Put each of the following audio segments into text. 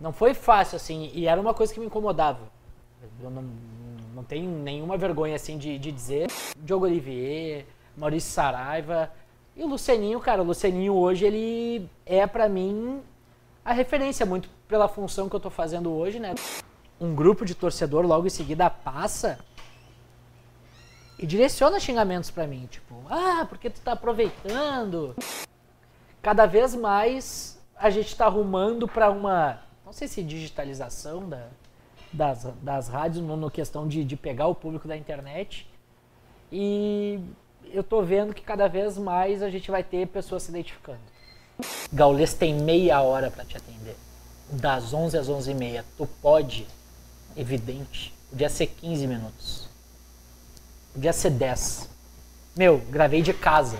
Não foi fácil, assim, e era uma coisa que me incomodava. Eu não, não tenho nenhuma vergonha, assim, de, de dizer. Diogo Olivier, Maurício Saraiva e o Lucianinho, cara, o Lucianinho hoje, ele é para mim a referência, muito pela função que eu tô fazendo hoje, né? Um grupo de torcedor logo em seguida passa e direciona xingamentos para mim, tipo, ah, porque tu tá aproveitando. Cada vez mais a gente tá arrumando para uma, não sei se digitalização da, das, das rádios, no, no questão de, de pegar o público da internet. E eu tô vendo que cada vez mais a gente vai ter pessoas se identificando. Gaules tem meia hora para te atender. Das 11 às 11 e meia. Tu pode, evidente, podia ser 15 minutos Podia ser 10. Meu, gravei de casa.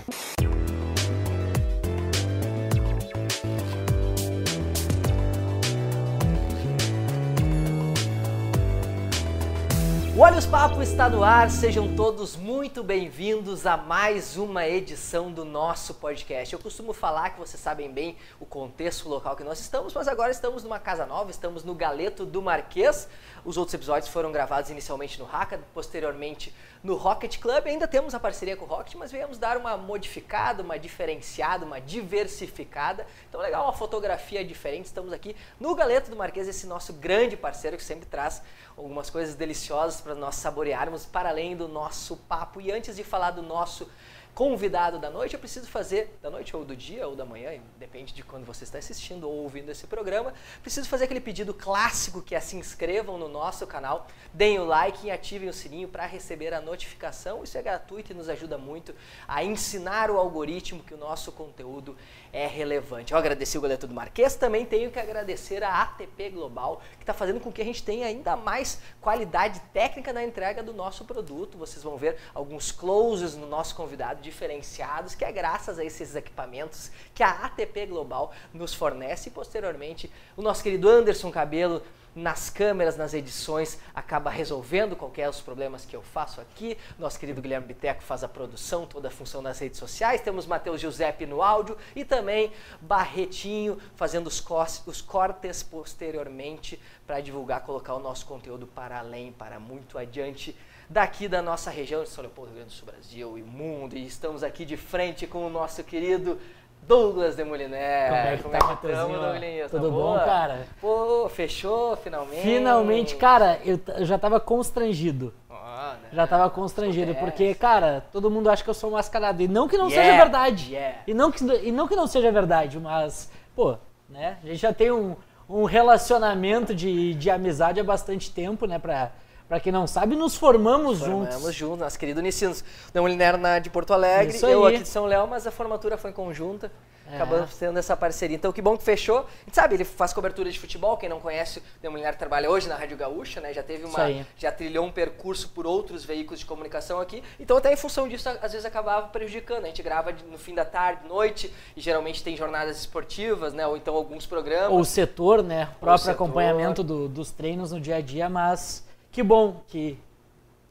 Olhos Papo está no ar, sejam todos muito bem-vindos a mais uma edição do nosso podcast. Eu costumo falar que vocês sabem bem o contexto local que nós estamos, mas agora estamos numa casa nova, estamos no Galeto do Marquês. Os outros episódios foram gravados inicialmente no Haka, posteriormente no Rocket Club. Ainda temos a parceria com o Rocket, mas viemos dar uma modificada, uma diferenciada, uma diversificada. Então, legal, uma fotografia diferente. Estamos aqui no Galeto do Marquês, esse nosso grande parceiro que sempre traz algumas coisas deliciosas para nós saborearmos para além do nosso papo. E antes de falar do nosso convidado da noite, eu preciso fazer, da noite ou do dia ou da manhã, depende de quando você está assistindo ou ouvindo esse programa, preciso fazer aquele pedido clássico que é se inscrevam no nosso canal, deem o like e ativem o sininho para receber a notificação. Isso é gratuito e nos ajuda muito a ensinar o algoritmo que o nosso conteúdo é relevante. Eu agradeci o Galeto do Marquês, também tenho que agradecer a ATP Global, que está fazendo com que a gente tenha ainda mais qualidade técnica na entrega do nosso produto. Vocês vão ver alguns closes no nosso convidado diferenciados, que é graças a esses equipamentos que a ATP Global nos fornece. E posteriormente, o nosso querido Anderson Cabelo nas câmeras, nas edições, acaba resolvendo qualquer os problemas que eu faço aqui. Nosso querido Guilherme Biteco faz a produção, toda a função nas redes sociais. Temos Matheus Giuseppe no áudio e também Barretinho fazendo os, os cortes posteriormente para divulgar, colocar o nosso conteúdo para além, para muito adiante daqui da nossa região de São Leopoldo, Rio Grande do Sul, Brasil e mundo. E estamos aqui de frente com o nosso querido Douglas de Moliner. Como é que Como tá, é Matheusinho? Tudo tá bom, cara? Pô, fechou finalmente? Finalmente, cara, eu, eu já tava constrangido. Oh, já tava constrangido, porque, cara, todo mundo acha que eu sou mascarado. E não que não yeah, seja verdade. Yeah. E, não que, e não que não seja verdade, mas, pô, né? A gente já tem um, um relacionamento de, de amizade há bastante tempo, né? Pra, para quem não sabe, nos formamos, formamos juntos. Formamos juntos, nosso querido Unicinos. Da Mulher na de Porto Alegre, eu aqui de São Léo, mas a formatura foi conjunta. É. Acabamos tendo essa parceria. Então, que bom que fechou. A gente sabe, ele faz cobertura de futebol. Quem não conhece, o Mulher trabalha hoje na Rádio Gaúcha, né? Já teve uma. Já trilhou um percurso por outros veículos de comunicação aqui. Então, até em função disso, às vezes acabava prejudicando. A gente grava no fim da tarde, noite, e geralmente tem jornadas esportivas, né? Ou então alguns programas. Ou o setor, né? O próprio acompanhamento do, dos treinos no dia a dia, mas que bom que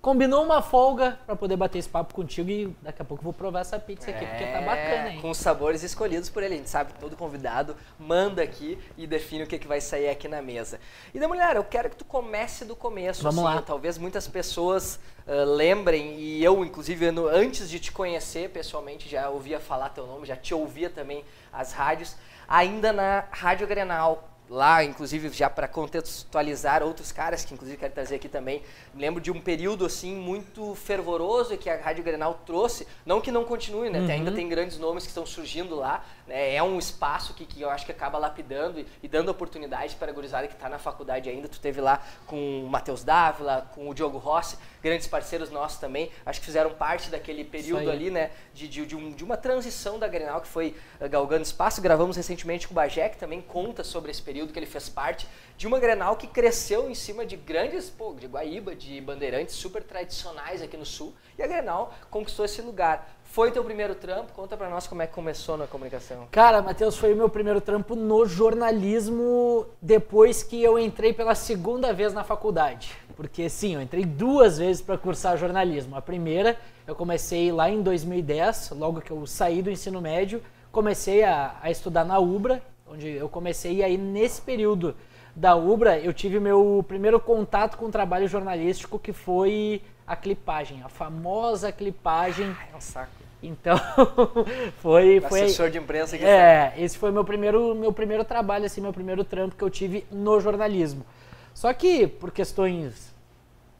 combinou uma folga para poder bater esse papo contigo e daqui a pouco eu vou provar essa pizza aqui, é, porque tá bacana, hein? Com os sabores escolhidos por ele. A gente sabe que todo convidado manda aqui e define o que, que vai sair aqui na mesa. E da mulher, eu quero que tu comece do começo. Vamos assim, lá. Talvez muitas pessoas uh, lembrem, e eu, inclusive, antes de te conhecer pessoalmente, já ouvia falar teu nome, já te ouvia também as rádios, ainda na Rádio Grenal lá, inclusive já para contextualizar outros caras que inclusive quero trazer aqui também. Me lembro de um período assim muito fervoroso que a Rádio Grenal trouxe, não que não continue, né? Uhum. Ainda tem grandes nomes que estão surgindo lá, né? É um espaço que, que eu acho que acaba lapidando e, e dando oportunidade para a gurizada que está na faculdade ainda. Tu teve lá com o Matheus Dávila, com o Diogo Rossi, grandes parceiros nossos também, acho que fizeram parte daquele período ali, né? De, de, de, um, de, uma transição da Grenal que foi uh, galgando espaço. Gravamos recentemente com o Bagé, que também conta sobre esse período que ele fez parte, de uma Grenal que cresceu em cima de grandes, pô, de Guaíba, de bandeirantes super tradicionais aqui no Sul, e a Grenal conquistou esse lugar. Foi teu primeiro trampo? Conta para nós como é que começou na comunicação. Cara, Matheus, foi o meu primeiro trampo no jornalismo depois que eu entrei pela segunda vez na faculdade. Porque sim, eu entrei duas vezes para cursar jornalismo. A primeira, eu comecei lá em 2010, logo que eu saí do ensino médio, comecei a, a estudar na UBRA, onde eu comecei, aí nesse período da Ubra, eu tive meu primeiro contato com o trabalho jornalístico, que foi a clipagem, a famosa clipagem. é um saco. Então, foi... O foi assessor de imprensa que é, esse foi meu primeiro, meu primeiro trabalho, assim, meu primeiro trampo que eu tive no jornalismo. Só que, por questões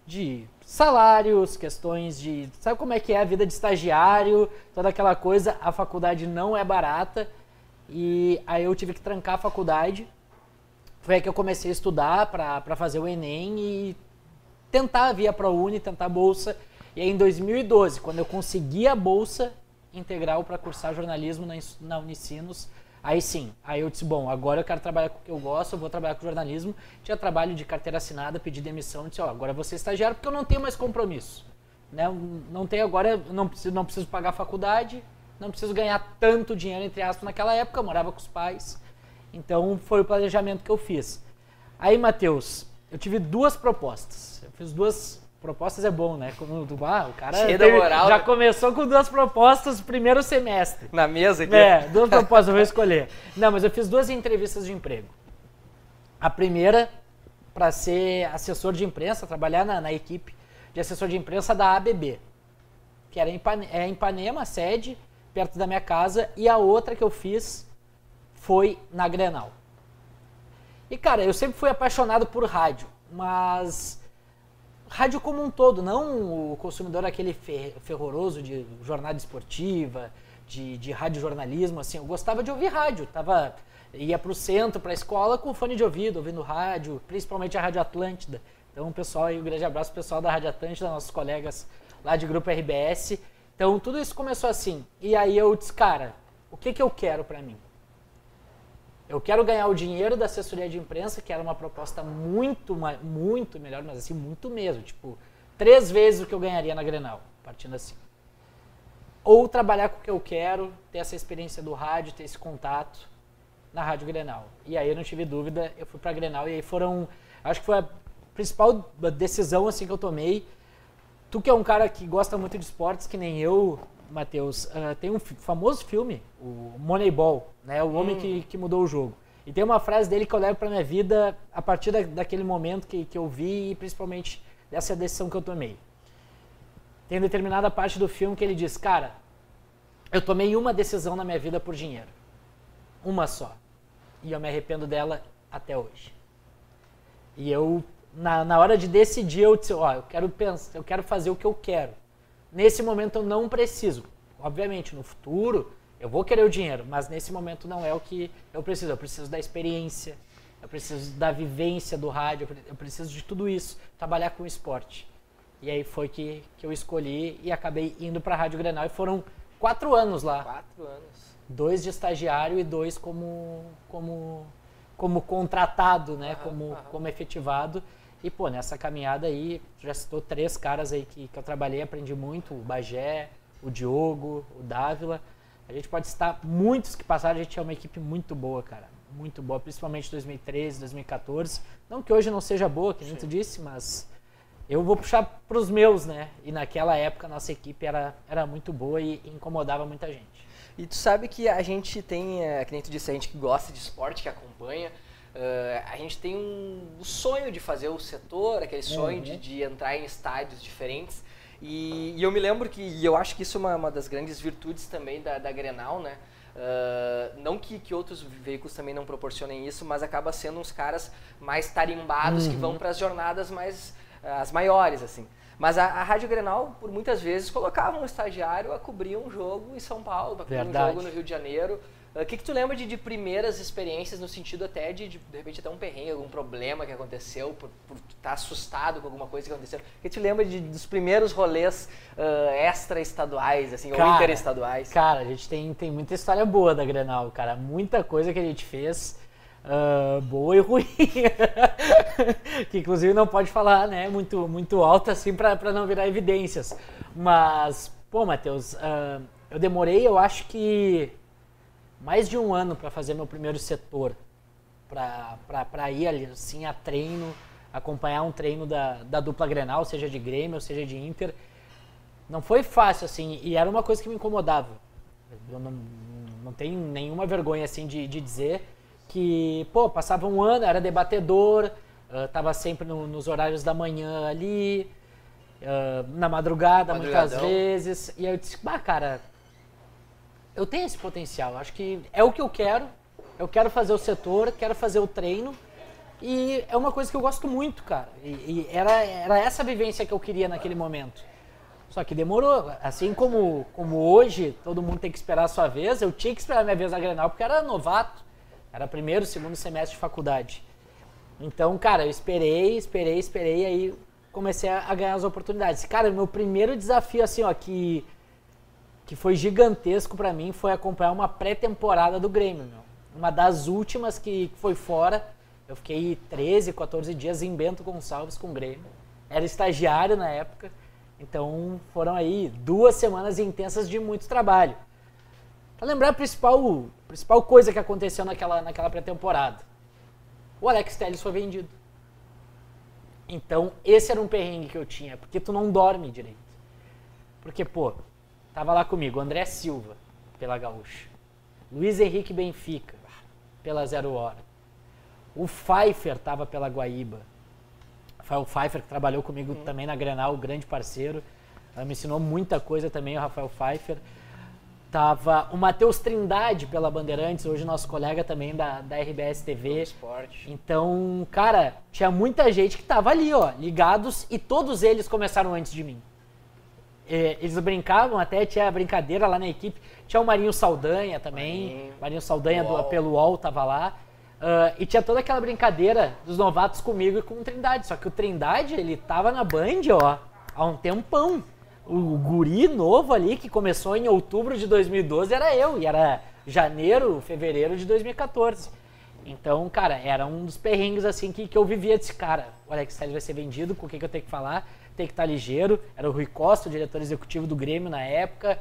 de salários, questões de. Sabe como é que é a vida de estagiário, toda aquela coisa, a faculdade não é barata. E aí eu tive que trancar a faculdade. Foi aí que eu comecei a estudar para fazer o Enem e tentar via ProUni, tentar a bolsa. E aí em 2012, quando eu consegui a bolsa integral para cursar jornalismo na, na Unicinos, aí sim, aí eu disse, bom, agora eu quero trabalhar com o que eu gosto, eu vou trabalhar com jornalismo. Tinha trabalho de carteira assinada, pedi demissão, disse, ó, agora você estagiário porque eu não tenho mais compromisso. Né? Não tenho agora, não preciso, não preciso pagar a faculdade, não preciso ganhar tanto dinheiro, entre aspas, naquela época, eu morava com os pais. Então foi o planejamento que eu fiz. Aí, Matheus, eu tive duas propostas. Eu fiz duas propostas é bom, né? Como ah, o cara da moral, já né? começou com duas propostas no primeiro semestre. Na mesa aqui. É, duas propostas, eu vou escolher. Não, mas eu fiz duas entrevistas de emprego. A primeira, para ser assessor de imprensa, trabalhar na, na equipe de assessor de imprensa da ABB, que era em Ipane- é em Ipanema, sede, perto da minha casa, e a outra que eu fiz foi na Grenal. E cara, eu sempre fui apaixonado por rádio, mas rádio como um todo, não o consumidor aquele fer- fervoroso de jornada esportiva, de, de rádio jornalismo, assim, eu gostava de ouvir rádio, tava, ia pro centro, pra escola com fone de ouvido, ouvindo rádio, principalmente a Rádio Atlântida. Então, pessoal, um grande abraço pessoal da Rádio Atlântida, nossos colegas lá de Grupo RBS. Então, tudo isso começou assim. E aí eu disse, cara, o que que eu quero pra mim? Eu quero ganhar o dinheiro da assessoria de imprensa, que era uma proposta muito, muito melhor, mas assim, muito mesmo. Tipo, três vezes o que eu ganharia na Grenal, partindo assim. Ou trabalhar com o que eu quero, ter essa experiência do rádio, ter esse contato na Rádio Grenal. E aí eu não tive dúvida, eu fui pra Grenal e aí foram. Acho que foi a principal decisão assim que eu tomei. Tu que é um cara que gosta muito de esportes, que nem eu, Matheus, ah, tem um famoso filme, o Moneyball, né? O homem que, que mudou o jogo. E tem uma frase dele que eu levo pra minha vida a partir da- daquele momento que, que eu vi e principalmente dessa decisão que eu tomei. Tem determinada parte do filme que ele diz, cara, eu tomei uma decisão na minha vida por dinheiro. Uma só. E eu me arrependo dela até hoje. E eu, na, na hora de decidir, eu disse, ó, eu quero pensar, eu quero fazer o que eu quero. Nesse momento eu não preciso. Obviamente, no futuro eu vou querer o dinheiro, mas nesse momento não é o que eu preciso. Eu preciso da experiência, eu preciso da vivência do rádio, eu pre- eu preciso de tudo isso, trabalhar com esporte. E aí foi que, que eu escolhi e acabei indo para a Rádio Grenal e foram quatro anos lá Quatro anos. dois de estagiário e dois como como como contratado, né, Aham, como aham. como efetivado. E pô, nessa caminhada aí, já citou três caras aí que, que eu trabalhei, aprendi muito, o Bagé, o Diogo, o Dávila. A gente pode citar muitos que passaram, a gente é uma equipe muito boa, cara. Muito boa, principalmente 2013, 2014. Não que hoje não seja boa, que nem tu disse, mas eu vou puxar pros meus, né? E naquela época a nossa equipe era, era muito boa e incomodava muita gente. E tu sabe que a gente tem, é, que nem tu disse, a gente que gosta de esporte, que acompanha, é, a gente tem um, o sonho de fazer o setor, aquele sonho Uhum. de, de entrar em estádios diferentes. E, e eu me lembro que, e eu acho que isso é uma, uma das grandes virtudes também da, da Grenal, né? Ah, não que, que outros veículos também não proporcionem isso, mas acaba sendo uns caras mais tarimbados que Uhum. vão para as jornadas mais ah, as maiores, assim. Mas a, a Rádio Grenal, por muitas vezes, colocava um estagiário a cobrir um jogo em São Paulo, para cobrir um jogo no Rio de Janeiro. O que, que tu lembra de, de primeiras experiências no sentido até de, de, de repente, até um perrengue, algum problema que aconteceu, por estar assustado com alguma coisa que aconteceu? O que tu lembra de, dos primeiros rolês ah, extra-estaduais, assim, ou Cara, interestaduais? Cara, a gente tem, tem muita história boa da Grenal, cara. Muita coisa que a gente fez, ah, boa e ruim. que inclusive não pode falar, né, muito, muito alto assim pra não virar evidências. Mas, pô, Matheus, ah, eu demorei, eu acho que mais de um ano pra fazer meu primeiro setor. Pra ir ali, assim, a treino, acompanhar um treino da, da dupla Grenal, seja de Grêmio seja de Inter. Não foi fácil, assim, e era uma coisa que me incomodava. Eu não, não tenho nenhuma vergonha, assim, de, de dizer que, pô, passava um ano, era debatedor, uh, tava sempre no, nos horários da manhã ali, uh, na madrugada muitas vezes. E aí eu disse, bah, cara, eu tenho esse potencial, acho que é o que eu quero. Eu quero fazer o setor, quero fazer o treino. E é uma coisa que eu gosto muito, cara. E, e era, era essa vivência que eu queria naquele momento. Só que demorou. Assim como, como hoje todo mundo tem que esperar a sua vez, eu tinha que esperar a minha vez na Grenal porque era novato. Era primeiro, segundo semestre de faculdade. Então, cara, eu esperei, esperei, esperei, aí comecei a, ganhar as oportunidades. Cara, meu primeiro desafio, assim, ó, que, que foi gigantesco para mim foi acompanhar uma pré-temporada do Grêmio, meu. Uma das últimas que foi fora. Eu fiquei 13, 14 dias em Bento Gonçalves com o Grêmio. Era estagiário na época. Então foram aí duas semanas intensas de muito trabalho. Para lembrar a principal, principal coisa que aconteceu naquela, naquela pré-temporada. O Alex Telles foi vendido. Então, esse era um perrengue que eu tinha, porque tu não dorme direito. Porque, pô, tava lá comigo André Silva, pela Gaúcha. Luiz Henrique Benfica, pela Zero Hora. O Pfeiffer tava pela Guaíba. Rafael Pfeiffer, que trabalhou comigo uhum. também na Grenal, grande parceiro. Ela me ensinou muita coisa também, o Rafael Pfeiffer. Tava o Matheus Trindade pela Bandeirantes, hoje nosso colega também da, da RBS TV. Esporte. Então, cara, tinha muita gente que tava ali, ó, ligados, e todos eles começaram antes de mim. Eles brincavam, até tinha brincadeira lá na equipe. Tinha o Marinho Saldanha também. Marinho, Marinho Saldanha do, pelo UOL tava lá. Uh, e tinha toda aquela brincadeira dos novatos comigo e com o Trindade. Só que o Trindade, ele tava na Band, ó, há um tempão. O guri novo ali, que começou em outubro de 2012, era eu. E era janeiro, fevereiro de 2014. Então, cara, era um dos perrengues assim que, que eu vivia desse cara. O Alex Telles vai ser vendido, com o que, que eu tenho que falar? Tem que estar ligeiro. Era o Rui Costa, o diretor executivo do Grêmio na época.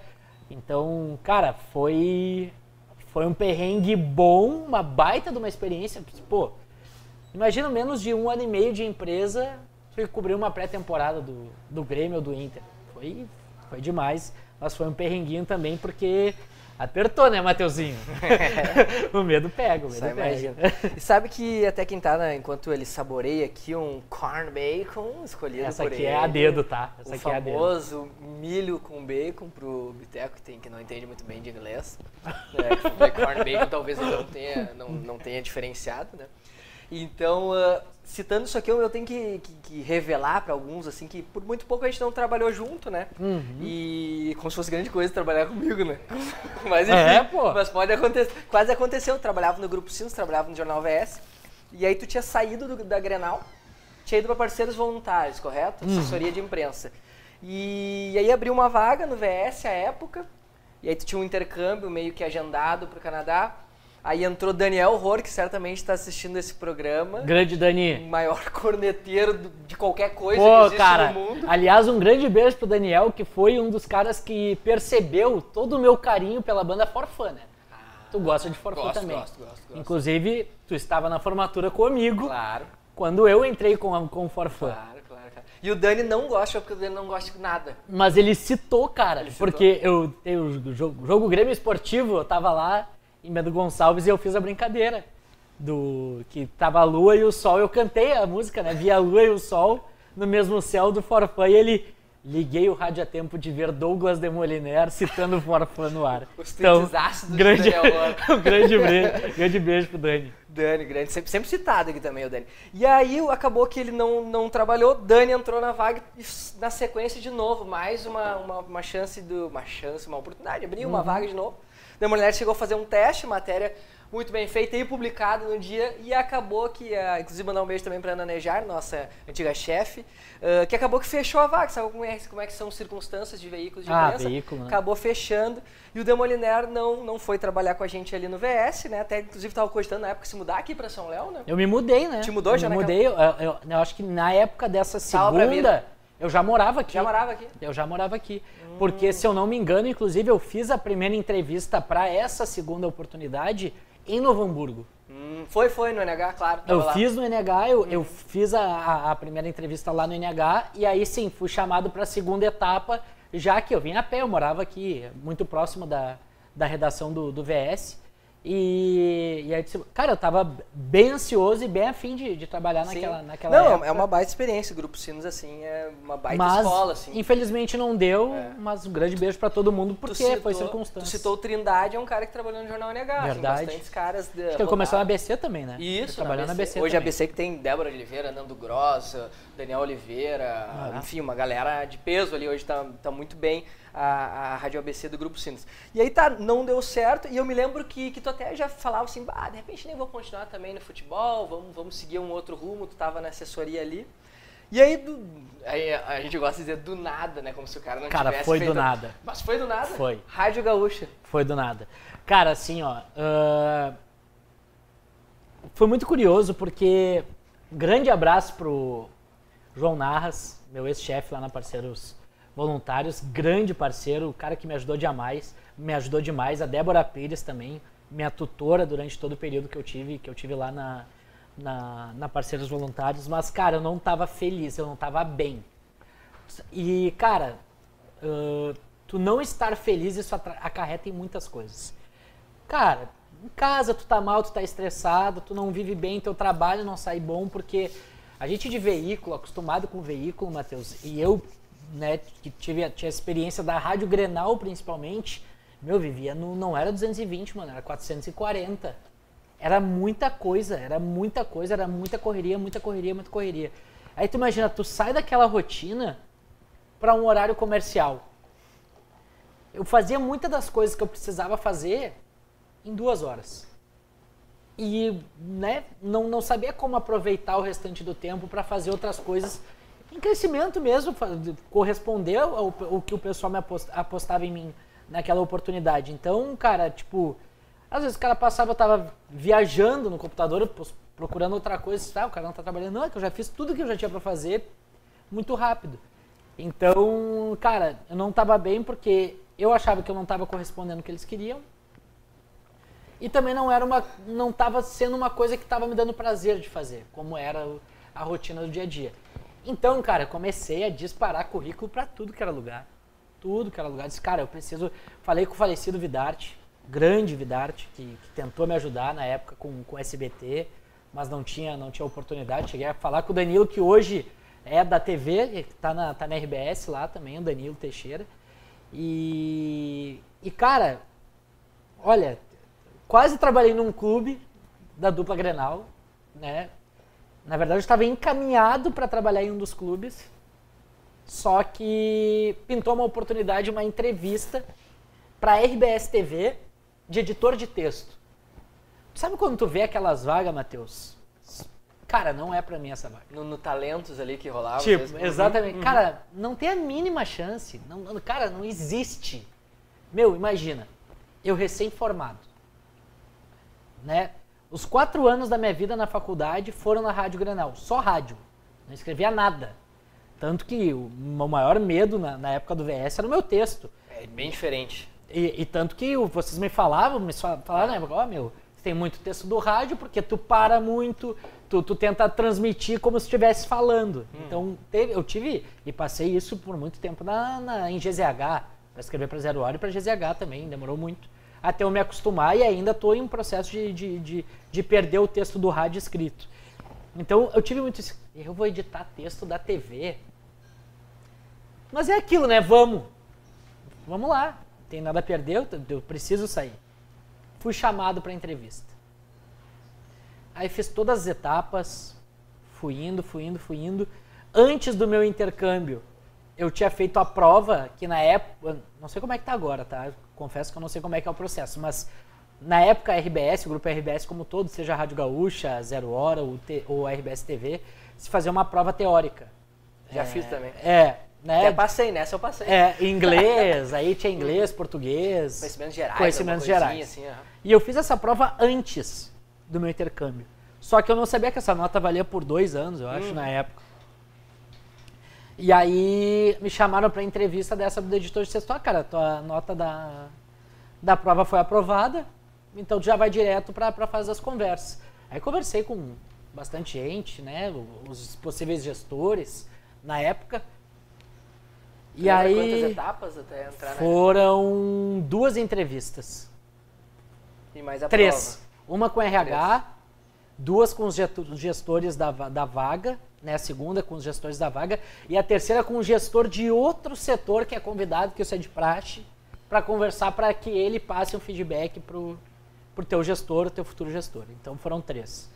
Então, cara, foi foi um perrengue bom, uma baita de uma experiência. Pô, imagina menos de um ano e meio de empresa fui cobrir uma pré-temporada do, do Grêmio ou do Inter. Foi, foi demais, mas foi um perrenguinho também porque Apertou, né, Mateuzinho? o medo pega, o medo Só pega. E sabe que até quem tá, né, enquanto ele saboreia aqui um corn bacon escolhido Essa por aqui ele. é a dedo, tá? Essa o aqui é a dedo. famoso milho com bacon pro Biteco, que, tem, que não entende muito bem de inglês. é, corn bacon talvez ele não tenha, não, não tenha diferenciado, né? Então, uh, citando isso aqui, eu tenho que, que, que revelar para alguns, assim, que por muito pouco a gente não trabalhou junto, né? Uhum. E como se fosse grande coisa trabalhar comigo, né? Mas enfim, é, pô. mas pode acontecer. Quase aconteceu. Eu trabalhava no Grupo Sinos, trabalhava no Jornal VS. E aí tu tinha saído do, da Grenal, tinha ido para parceiros voluntários, correto? Uhum. Assessoria de imprensa. E, e aí abriu uma vaga no VS à época. E aí tu tinha um intercâmbio meio que agendado para o Canadá. Aí entrou Daniel Ror, que certamente está assistindo esse programa. Grande Dani. O maior corneteiro de qualquer coisa Pô, que existe cara, no mundo. Aliás, um grande beijo pro Daniel, que foi um dos caras que percebeu todo o meu carinho pela banda Forfã, né? Ah, tu gosta de Forfã também. Gosto, gosto, gosto. Inclusive, tu estava na formatura comigo. Claro. Quando eu entrei com, com o Forfã. Claro, claro, claro. E o Dani não gosta, porque o Dani não gosta de nada. Mas ele citou, cara. Ele porque citou. eu, eu, o jogo, jogo Grêmio Esportivo, eu tava lá em Medo Gonçalves e eu fiz a brincadeira do que tava a lua e o sol. Eu cantei a música, né? Vi a lua e o sol no mesmo céu do Forfã e ele liguei o rádio a tempo de ver Douglas de Moliner citando o Forfã no ar. Os então, grande, um grande, beijo, grande beijo pro Dani. Dani, grande, sempre, sempre citado aqui também o Dani. E aí acabou que ele não, não trabalhou, Dani entrou na vaga e na sequência de novo, mais uma, uma, uma chance, do, uma chance, uma oportunidade, abriu uma uhum. vaga de novo. Mulher chegou a fazer um teste, matéria muito bem feita e publicada no dia e acabou que, uh, inclusive mandar um beijo também para Ana Nejar, nossa antiga chefe, uh, que acabou que fechou a vaga, sabe como é, como é que são circunstâncias de veículos de ah, Veículo, né? Acabou fechando e o Demoliner não, não foi trabalhar com a gente ali no VS, né? Até inclusive estava cogitando na época se mudar aqui para São Léo, né? Eu me mudei, né? Te mudou eu já, me mudei, eu, eu, eu, acho que na época dessa segunda eu já morava aqui. Já morava aqui? Eu já morava aqui. Hum. Porque, se eu não me engano, inclusive eu fiz a primeira entrevista para essa segunda oportunidade em Novo Hamburgo. Hum, foi, foi no NH, claro. Eu lá. fiz no NH, eu, hum. eu fiz a, a, a, primeira entrevista lá no NH e aí sim, fui chamado para a segunda etapa, já que eu vim a pé, eu morava aqui, muito próximo da, da redação do, do VS. E, e aí, cara, eu tava bem ansioso e bem afim de, de trabalhar Sim. naquela, naquela Não, época. é uma baita experiência. Grupo Sinos, assim, é uma baita mas, escola, assim. infelizmente não deu, É. mas um grande beijo pra todo mundo, Tu porque citou- foi Tu circunstância. citou o Trindade, é um cara que trabalhou no Jornal NH. assim, Verdade. bastantes caras. De, Acho que ele começou na. ABC também, né? Isso, trabalhou na ABC. Hoje a. ABC que tem Débora Oliveira, Nando Gross, Daniel Oliveira, Ah. enfim, uma galera de peso ali. Hoje tá, tá muito bem a, a Rádio ABC do Grupo Sinos. E aí tá, não deu certo. E eu me lembro que, que tu até já falava assim, de repente nem vou continuar também no futebol, vamos, vamos seguir um outro rumo. Tu tava na assessoria ali. E aí, do- aí a gente gosta de dizer do nada, né? Como se o cara não Cara, tivesse foi feito... do nada. Mas foi do nada? Foi. Rádio Gaúcha. Foi do nada. Cara, assim, ó. ah, Foi muito curioso porque. Grande abraço pro João Narras, meu ex-chefe lá na Parceiros Voluntários, grande parceiro, o cara que me ajudou demais, me ajudou demais. A Débora Pires também, minha tutora durante todo o período que eu tive, que eu tive lá na, na, na Parceiros Voluntários. Mas, cara, eu não tava feliz, eu não tava bem. E, cara, ah, tu não estar feliz, isso acarreta em muitas coisas. Cara, em casa tu tá mal, tu tá estressado, tu não vive bem, teu trabalho não sai bom, porque a gente de veículo, acostumado com veículo, Matheus, e eu, né, que tive tinha experiência da Rádio Grenal principalmente, meu, vivia no, não era 220, mano, era 440. Era muita coisa, era muita coisa, era muita correria, muita correria, muita correria. Aí tu imagina, tu sai daquela rotina para um horário comercial. Eu fazia muitas das coisas que eu precisava fazer em duas horas. E né, não, não sabia como aproveitar o restante do tempo para fazer outras coisas em crescimento mesmo, corresponder ao, ao que o pessoal me apos- apostava em mim naquela oportunidade. Então, cara, tipo, às vezes o cara passava, eu tava viajando no computador, procurando outra coisa, tá, o cara não tá trabalhando. Não, é que eu já fiz tudo que eu já tinha para fazer muito rápido. Então, cara, eu não tava bem porque eu achava que eu não tava correspondendo ao que eles queriam. E também não era uma não tava sendo uma coisa que tava me dando prazer de fazer, como era o- a rotina do dia a dia. Então, cara, comecei a disparar currículo para tudo que era lugar. Tudo que era lugar. Disse, cara, eu preciso. Falei com o falecido Vidarte, grande Vidarte, que, que tentou me ajudar na época com, o SBT, mas não tinha, não tinha oportunidade. Cheguei a falar com o Danilo, que hoje é da TV, tá na, tá na RBS lá também, o Danilo Teixeira. E, e cara, olha, quase trabalhei num clube da dupla Grenal, né? Na verdade, eu estava encaminhado para trabalhar em um dos clubes, só que pintou uma oportunidade, uma entrevista para a RBS TV de editor de texto. Sabe quando tu vê aquelas vagas, Matheus? Cara, não é para mim essa vaga. No, no Talentos ali que rolava. Tipo, vezes. exatamente. Uhum. Cara, não tem a mínima chance. Não, não- cara, não existe. Meu, imagina, eu recém-formado, né? Os quatro anos da minha vida na faculdade foram na Rádio Granal, só rádio. Não escrevia nada. Tanto que o meu maior medo na, na época do VS era o meu texto. É bem diferente. E, e tanto que vocês me falavam, me fa- falaram na época, ó meu, você tem muito texto do rádio porque tu para muito, tu, tu tenta transmitir como se estivesse falando. Então teve, eu tive e passei isso por muito tempo na, na, em GZH, para escrever para Zero Hora e para GZH também, demorou muito. Até eu me acostumar e ainda estou em processo de, de, de, de perder o texto do rádio escrito. Então eu tive muito isso. Eu vou editar texto da TV. Mas é aquilo, né? Vamos vamos lá, não tem nada a perder, eu, eu preciso sair. Fui chamado para entrevista. Aí fiz todas as etapas, fui indo, fui indo, fui indo. Antes do meu intercâmbio, eu tinha feito a prova, que na época, não sei como é que tá agora, tá? Confesso que eu não sei como é que é o processo, mas na época a RBS, o grupo RBS como todo, seja a Rádio Gaúcha, Zero Hora ou, ou a RBS TV, se fazia uma prova teórica. Já fiz também. É, né? Até passei, nessa eu passei. É, inglês, aí tinha inglês, português. Conhecimentos gerais. Conhecimentos gerais. Assim, aham. E eu fiz essa prova antes do meu intercâmbio. Só que eu não sabia que essa nota valia por dois anos, eu acho, na época. E aí me chamaram para entrevista dessa do editor de texto. Ah, cara, tua nota da, da prova foi aprovada, então tu já vai direto para a fase das conversas. Aí conversei com bastante gente, né, os possíveis gestores na época. E Lembra aí quantas etapas até entrar na... foram duas entrevistas. E mais a Três. Uma com RH, duas com os gestores da, da vaga, né? A segunda com os gestores da vaga e a terceira com o gestor de outro setor que é convidado, que isso é de praxe, para conversar para que ele passe um feedback pro, pro teu gestor, o teu futuro gestor. Então foram três.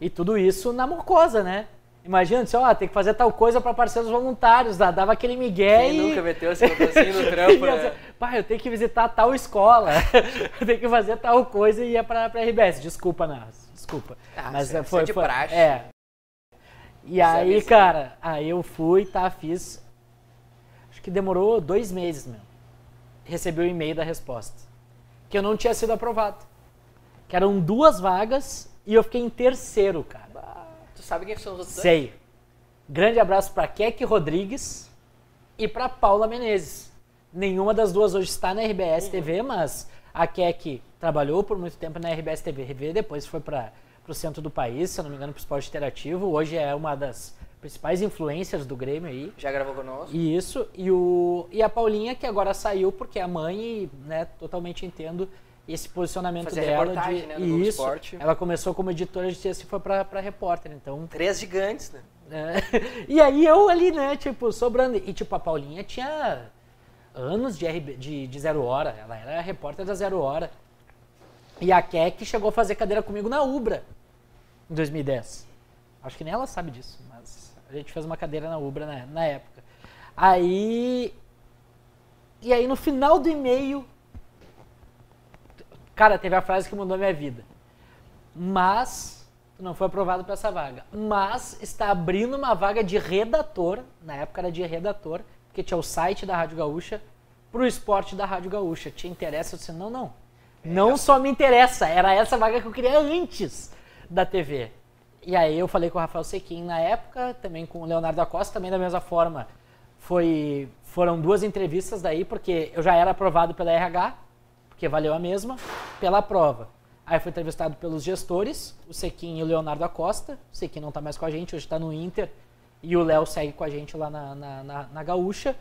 E tudo isso na mocosa, né? Imagina, assim, ó, tem que fazer tal coisa para parceiros voluntários, dá- dava aquele migué Quem e... nunca meteu esse botãozinho no trampo, né? Pai, eu tenho que visitar tal escola, eu tenho que fazer tal coisa e ia pra, pra RBS. Desculpa, Nas, desculpa. Ah, Mas é- foi, é de foi- praxe. É. E Isso é aí, absurdo. cara, aí eu fui, tá, fiz. Acho que demorou dois meses mesmo. Recebi o e-mail da resposta. Que eu não tinha sido aprovado. Que eram duas vagas e eu fiquei em terceiro, cara. Tu sabe quem são os outros dois? Sei. Grande abraço pra Keke Rodrigues e pra Paula Menezes. Nenhuma das duas hoje está na RBS TV, mas a Keke trabalhou por muito tempo na RBS TV, depois foi para o centro do país, se eu não me engano, para o esporte interativo. Hoje é uma das principais influências do Grêmio aí. Já gravou conosco? E isso, e, o, e a Paulinha, que agora saiu porque é mãe e né, totalmente entendo esse posicionamento Fazer dela. de, né, isso, Esporte. ela começou como editora de texto e foi para repórter, então Três gigantes, né? é. E aí eu ali, né, tipo, sobrando. E tipo, a Paulinha tinha anos de, RB, de, de Zero Hora. Ela era repórter da Zero Hora. E a Keck chegou a fazer cadeira comigo na Ubra em 2010. Acho que nem ela sabe disso, mas a gente fez uma cadeira na Ubra na, na época. Aí. E aí no final do e-mail. Cara, teve a frase que mudou a minha vida. Mas não foi aprovado para essa vaga. Mas está abrindo uma vaga de redator, na época era de redator, porque tinha o site da Rádio Gaúcha, pro esporte da Rádio Gaúcha. Te interessa? Eu disse, não, não. Não só me interessa, era essa vaga que eu queria antes da TV. E aí eu falei com o Rafael Sequim na época, também com o Leonardo da Costa, também da mesma forma. Foi, foram duas entrevistas daí, porque eu já era aprovado pela RH, porque valeu a mesma, pela prova. Aí fui entrevistado pelos gestores, o Sequim e o Leonardo da Costa. O Sequim não está mais com a gente, hoje está no Inter. E o Léo segue com a gente lá na, na, na, na Gaúcha.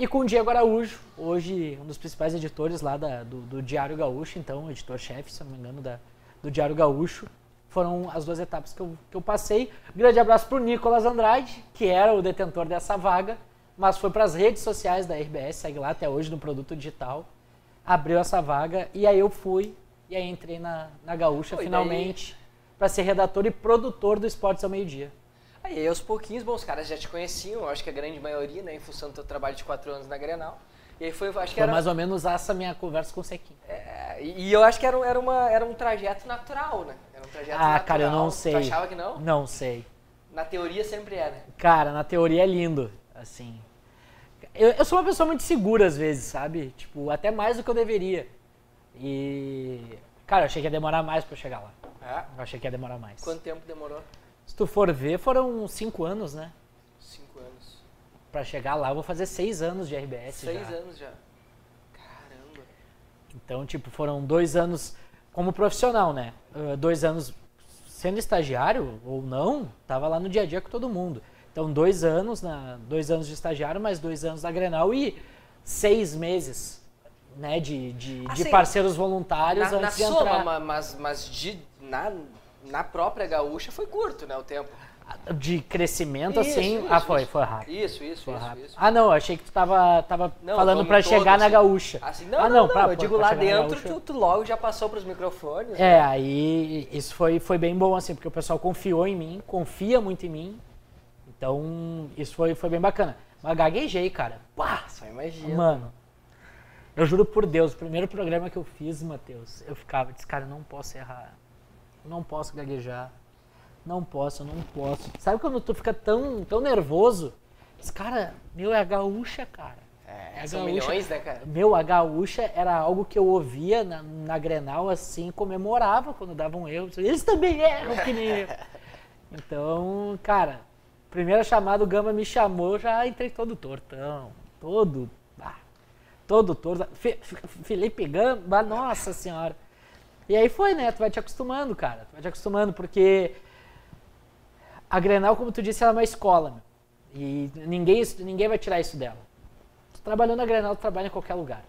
E com o Diego Araújo, hoje um dos principais editores lá da- do, do Diário Gaúcho, então, editor-chefe, se não me engano, da, do Diário Gaúcho. Foram as duas etapas que eu, que eu passei. Grande abraço para o Nicolas Andrade, que era o detentor dessa vaga, mas foi para as redes sociais da RBS, segue lá até hoje no produto digital. Abriu essa vaga e aí eu fui e aí entrei na, na Gaúcha daí- finalmente para ser redator e produtor do Esportes ao Meio-Dia. Aí aos pouquinhos, bom, os caras já te conheciam, acho que a grande maioria, né, em função do teu trabalho de quatro anos na Grenal. E aí foi, acho que Foi era... mais ou menos essa minha conversa com o Sequim. É, e eu acho que era, um- era, uma, era um trajeto natural, né? Era um trajeto Ah, natural. cara, eu não Tu sei. achava que não? Não sei. Na teoria sempre é, né? Cara, na teoria é lindo, assim. Eu, eu sou uma pessoa muito segura às vezes, sabe? Tipo, até mais do que eu deveria. E. Cara, eu achei que ia demorar mais pra eu chegar lá. É. Eu achei que ia demorar mais. Quanto tempo demorou? Se tu for ver, foram cinco anos, né? Cinco anos. Pra chegar lá, eu vou fazer seis anos de RBS. Seis já. anos já. Caramba. Então, tipo, foram dois anos como profissional, né? Uh, dois anos sendo estagiário ou não, tava lá no dia a dia com todo mundo. Então, dois anos, na, dois anos de estagiário, mais dois anos da Grenal e seis meses, né, de, de, de Assim, parceiros voluntários Na, na antes de soma, entrar. ma- mas, mas de, na, na própria gaúcha foi curto, né, o tempo. De crescimento, Isso, assim, isso, ah, foi, isso. foi rápido. Isso, isso, Foi isso, rápido. isso. Ah, não, eu achei que tu tava, tava Não, falando um chegar todo, na assim. gaúcha. Assim, não, ah, não, não, pra- eu pra- digo lá dentro, tu, tu logo já passou pros microfones. né? É, aí isso foi, foi bem bom, assim, porque o pessoal confiou em mim, confia muito em mim. Então, isso foi, foi bem bacana. Mas gaguejei, cara. Pá! Só imagina. Mano, eu juro por Deus, o primeiro programa que eu fiz, Matheus, eu ficava, disse, cara, eu não posso errar. Não posso gaguejar. Não posso, não posso. Sabe quando tu fica tão, tão nervoso? Diz, cara, meu, é a gaúcha, cara. É, a são gaúcha. milhões, né, cara? Meu, a gaúcha era algo que eu ouvia na, na Grenal, assim, comemorava quando davam um erro. Eles também erram que nem eu. Então, cara, primeira chamada, o Gama me chamou, já entrei todo tortão. Todo, ah, todo torto. Fe- Fe- Felipe Gama, nossa senhora. E aí foi, né? Tu vai te acostumando, cara. Tu vai te acostumando, porque a Grenal, como tu disse, ela é uma escola. meu. E ninguém, ninguém vai tirar isso dela. Tu trabalhando na Grenal, tu trabalha em qualquer lugar.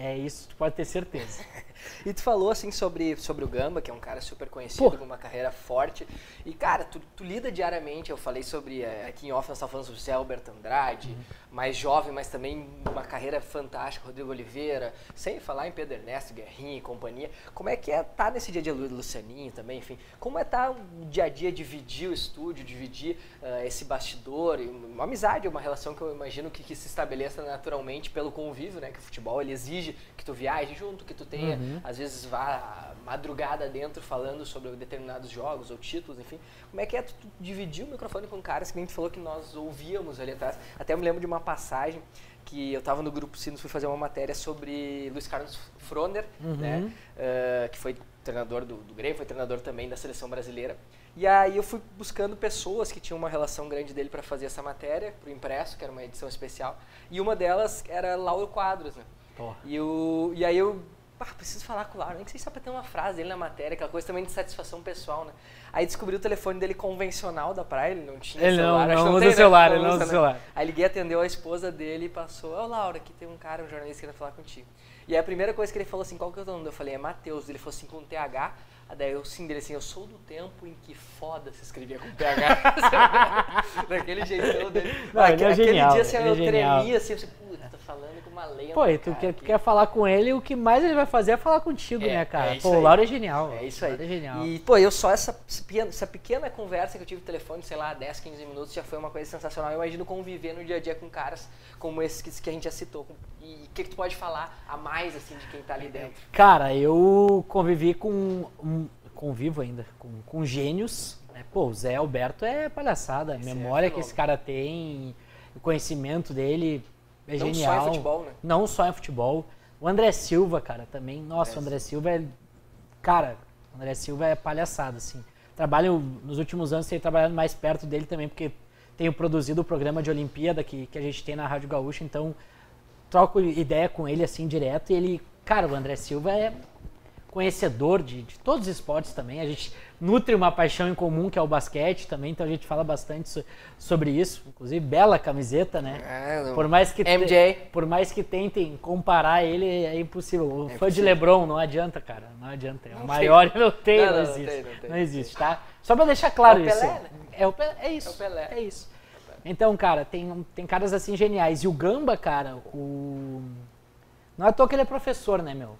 É isso, tu pode ter certeza. E tu falou assim sobre, sobre o Gamba, que é um cara super conhecido, Pô. com uma carreira forte. E cara, tu, tu lida diariamente, eu falei sobre, eh, aqui em off nós estávamos falando sobre o Zé Alberto Andrade, Uhum. Mais jovem, mas também uma carreira fantástica, Rodrigo Oliveira, sem falar em Pedro Ernesto, Guerrinha e companhia. Como é que é estar nesse dia Lu- Lucianinho também, enfim, como é estar o dia a dia, dividir o estúdio, dividir eh, esse bastidor, uma amizade, uma relação que eu imagino que, que se estabeleça naturalmente pelo convívio, né, que o futebol ele exige que tu viaje junto, que tu tenha, Uhum. às vezes vá madrugada dentro falando sobre determinados jogos ou títulos, enfim. Como é que é tu dividir o microfone com caras que nem tu falou que nós ouvíamos ali atrás? Até eu me lembro de uma passagem que eu estava no grupo Sinos, fui fazer uma matéria sobre Luiz Carlos Froner, Uhum. né, eh, que foi treinador do, do Grêmio, foi treinador também da seleção brasileira. E aí eu fui buscando pessoas que tinham uma relação grande dele para fazer essa matéria, pro impresso, que era uma edição especial. E uma delas era Lauro Quadros, né? Pô. E, o, e aí eu, pá, preciso falar com o Lauro, nem sei só pra ter uma frase dele na matéria, aquela coisa também de satisfação pessoal, né? Aí descobri o telefone dele convencional da praia, ele não tinha Ele não, celular. acho que não usa tem, né? celular, ele não usa, né? celular. Aí liguei, atendeu a esposa dele e passou, ô Laura, aqui tem um cara, um jornalista que quer falar contigo. E aí a primeira coisa que ele falou assim, qual que é o teu nome? Eu falei, é Matheus. Ele falou assim, com TH. Aí daí eu sim dele assim, eu sou do tempo em que foda se escrevia com PH. Daquele jeitão dele. Não, Ah, ele é aquele genial, dia assim, é eu genial. tremia assim, eu assim, puta, tô falando com uma lenda. Pô, e tu cara, quer, que- quer falar com ele, o que mais ele vai fazer é falar contigo, É, né, cara? é isso Pô, o aí. Lauro é genial. É isso o aí. É genial. E, pô, eu só essa, essa pequena- conversa que eu tive no telefone, sei lá, 10, 15 minutos, já foi uma coisa sensacional. Eu imagino conviver no dia a dia com caras como esses que, que a gente já citou. E o que, que tu pode falar a mais, assim, de quem tá ali dentro? Cara, eu convivi com. Um, convivo ainda com, com gênios. Né? Pô, o Zé Alberto é palhaçada. A Esse é memória que fenômeno. esse cara tem, o conhecimento dele é Não só em genial. futebol, né? Não só em futebol. O André Silva, cara, também. Nossa, o André Silva é. Cara, o André Silva é palhaçada, assim. Trabalho, nos últimos anos, tenho trabalhado mais perto dele também, porque tenho produzido o programa de Olimpíada que, que a gente tem na Rádio Gaúcha, então troco ideia com ele assim direto e ele, cara, o André Silva é conhecedor de, de todos os esportes também. A gente nutre uma paixão em comum que é o basquete também, então a gente fala bastante so- sobre isso. Inclusive, bela camiseta, né? É, Por mais que te- MJ. por mais que tentem comparar ele, é impossível. O É fã de. LeBron não adianta, cara. Não adianta. É o Não maior tem. não tem, Não, não, não, não existe. não tem. Não existe, tá? Só pra deixar claro É o isso. Pelé, né? É o Pelé, é isso. É o Pelé. É isso. Então, cara, tem, tem caras assim geniais. E o Gamba, cara, o. Não é à toa que ele é professor, né, meu?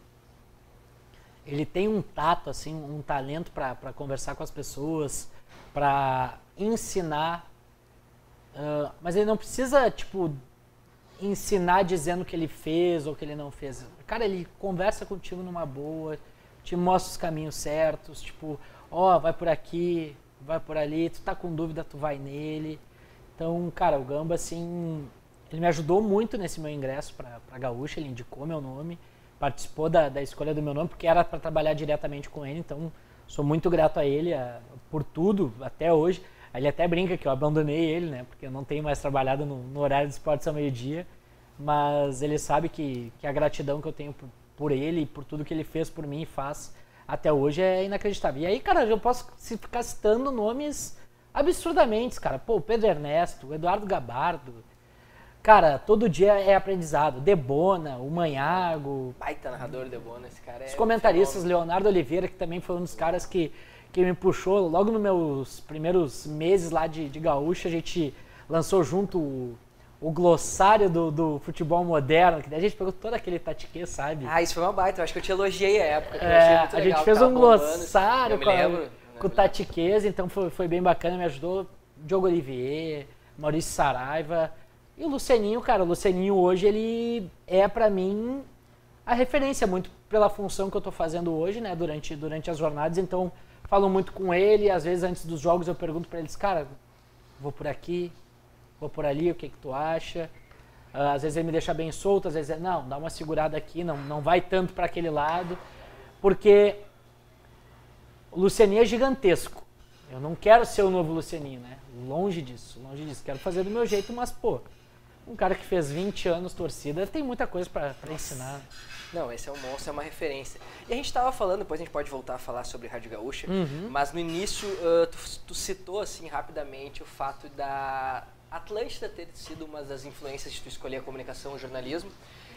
Ele tem um tato, assim, um talento pra conversar com as pessoas, pra ensinar. ah, mas ele não precisa, tipo, ensinar dizendo o que ele fez ou o que ele não fez. Cara, ele conversa contigo numa boa, te mostra os caminhos certos, tipo, ó, vai por aqui, vai por ali, tu tá com dúvida, tu vai nele. Então, cara, o Gamba, assim, ele me ajudou muito nesse meu ingresso pra, pra Gaúcha, ele indicou meu nome, participou da, da escolha do meu nome, porque era para trabalhar diretamente com ele, então sou muito grato a ele a- por tudo, até hoje. Ele até brinca que eu abandonei ele, né, porque eu não tenho mais trabalhado no, no horário de esportes ao meio-dia, mas ele sabe que, que a gratidão que eu tenho por, por ele e por tudo que ele fez por mim e faz até hoje é inacreditável. E aí, cara, eu posso ficar citando nomes absurdamente, cara. Pô, o Pedro Ernesto, o Eduardo Gabardo. Cara, todo dia é aprendizado. Debona, o Manhago, Baita narrador de Bona, esse cara é. os comentaristas, fenômeno. Leonardo Oliveira, que também foi um dos caras que, que me puxou. Logo nos meus primeiros meses lá de, de gaúcha, a gente lançou junto o, o glossário do, do futebol moderno, que daí a gente pegou todo aquele tatiquê, sabe? Ah, isso foi uma baita. Eu acho que eu te elogiei a época. É, a gente fez um glossário Eu me com, a- com o. Tatiquez, então foi, foi bem bacana, me ajudou. Diogo Olivier, Maurício Saraiva. E o Luceninho, cara, o Luceninho hoje ele é pra mim a referência muito pela função que eu tô fazendo hoje, né, durante, durante as jornadas. Então, falo muito com ele, às vezes antes dos jogos eu pergunto pra eles, cara, vou por aqui, vou por ali, o que que tu acha? Ah, às vezes ele me deixa bem solto, às vezes é, não, dá uma segurada aqui, não, não vai tanto para aquele lado, porque o Lucianinho é gigantesco. Eu não quero ser o novo Lucianinho, né? Longe disso, longe disso. Quero fazer do meu jeito, mas, pô, um cara que fez 20 anos torcida tem muita coisa pra pra ensinar. Não, esse é um monstro, é uma referência. E a gente tava falando, depois a gente pode voltar a falar sobre Rádio Gaúcha, Uhum. mas no início ah, tu, tu citou assim rapidamente o fato da Atlântida ter sido uma das influências de tu escolher a comunicação e o jornalismo.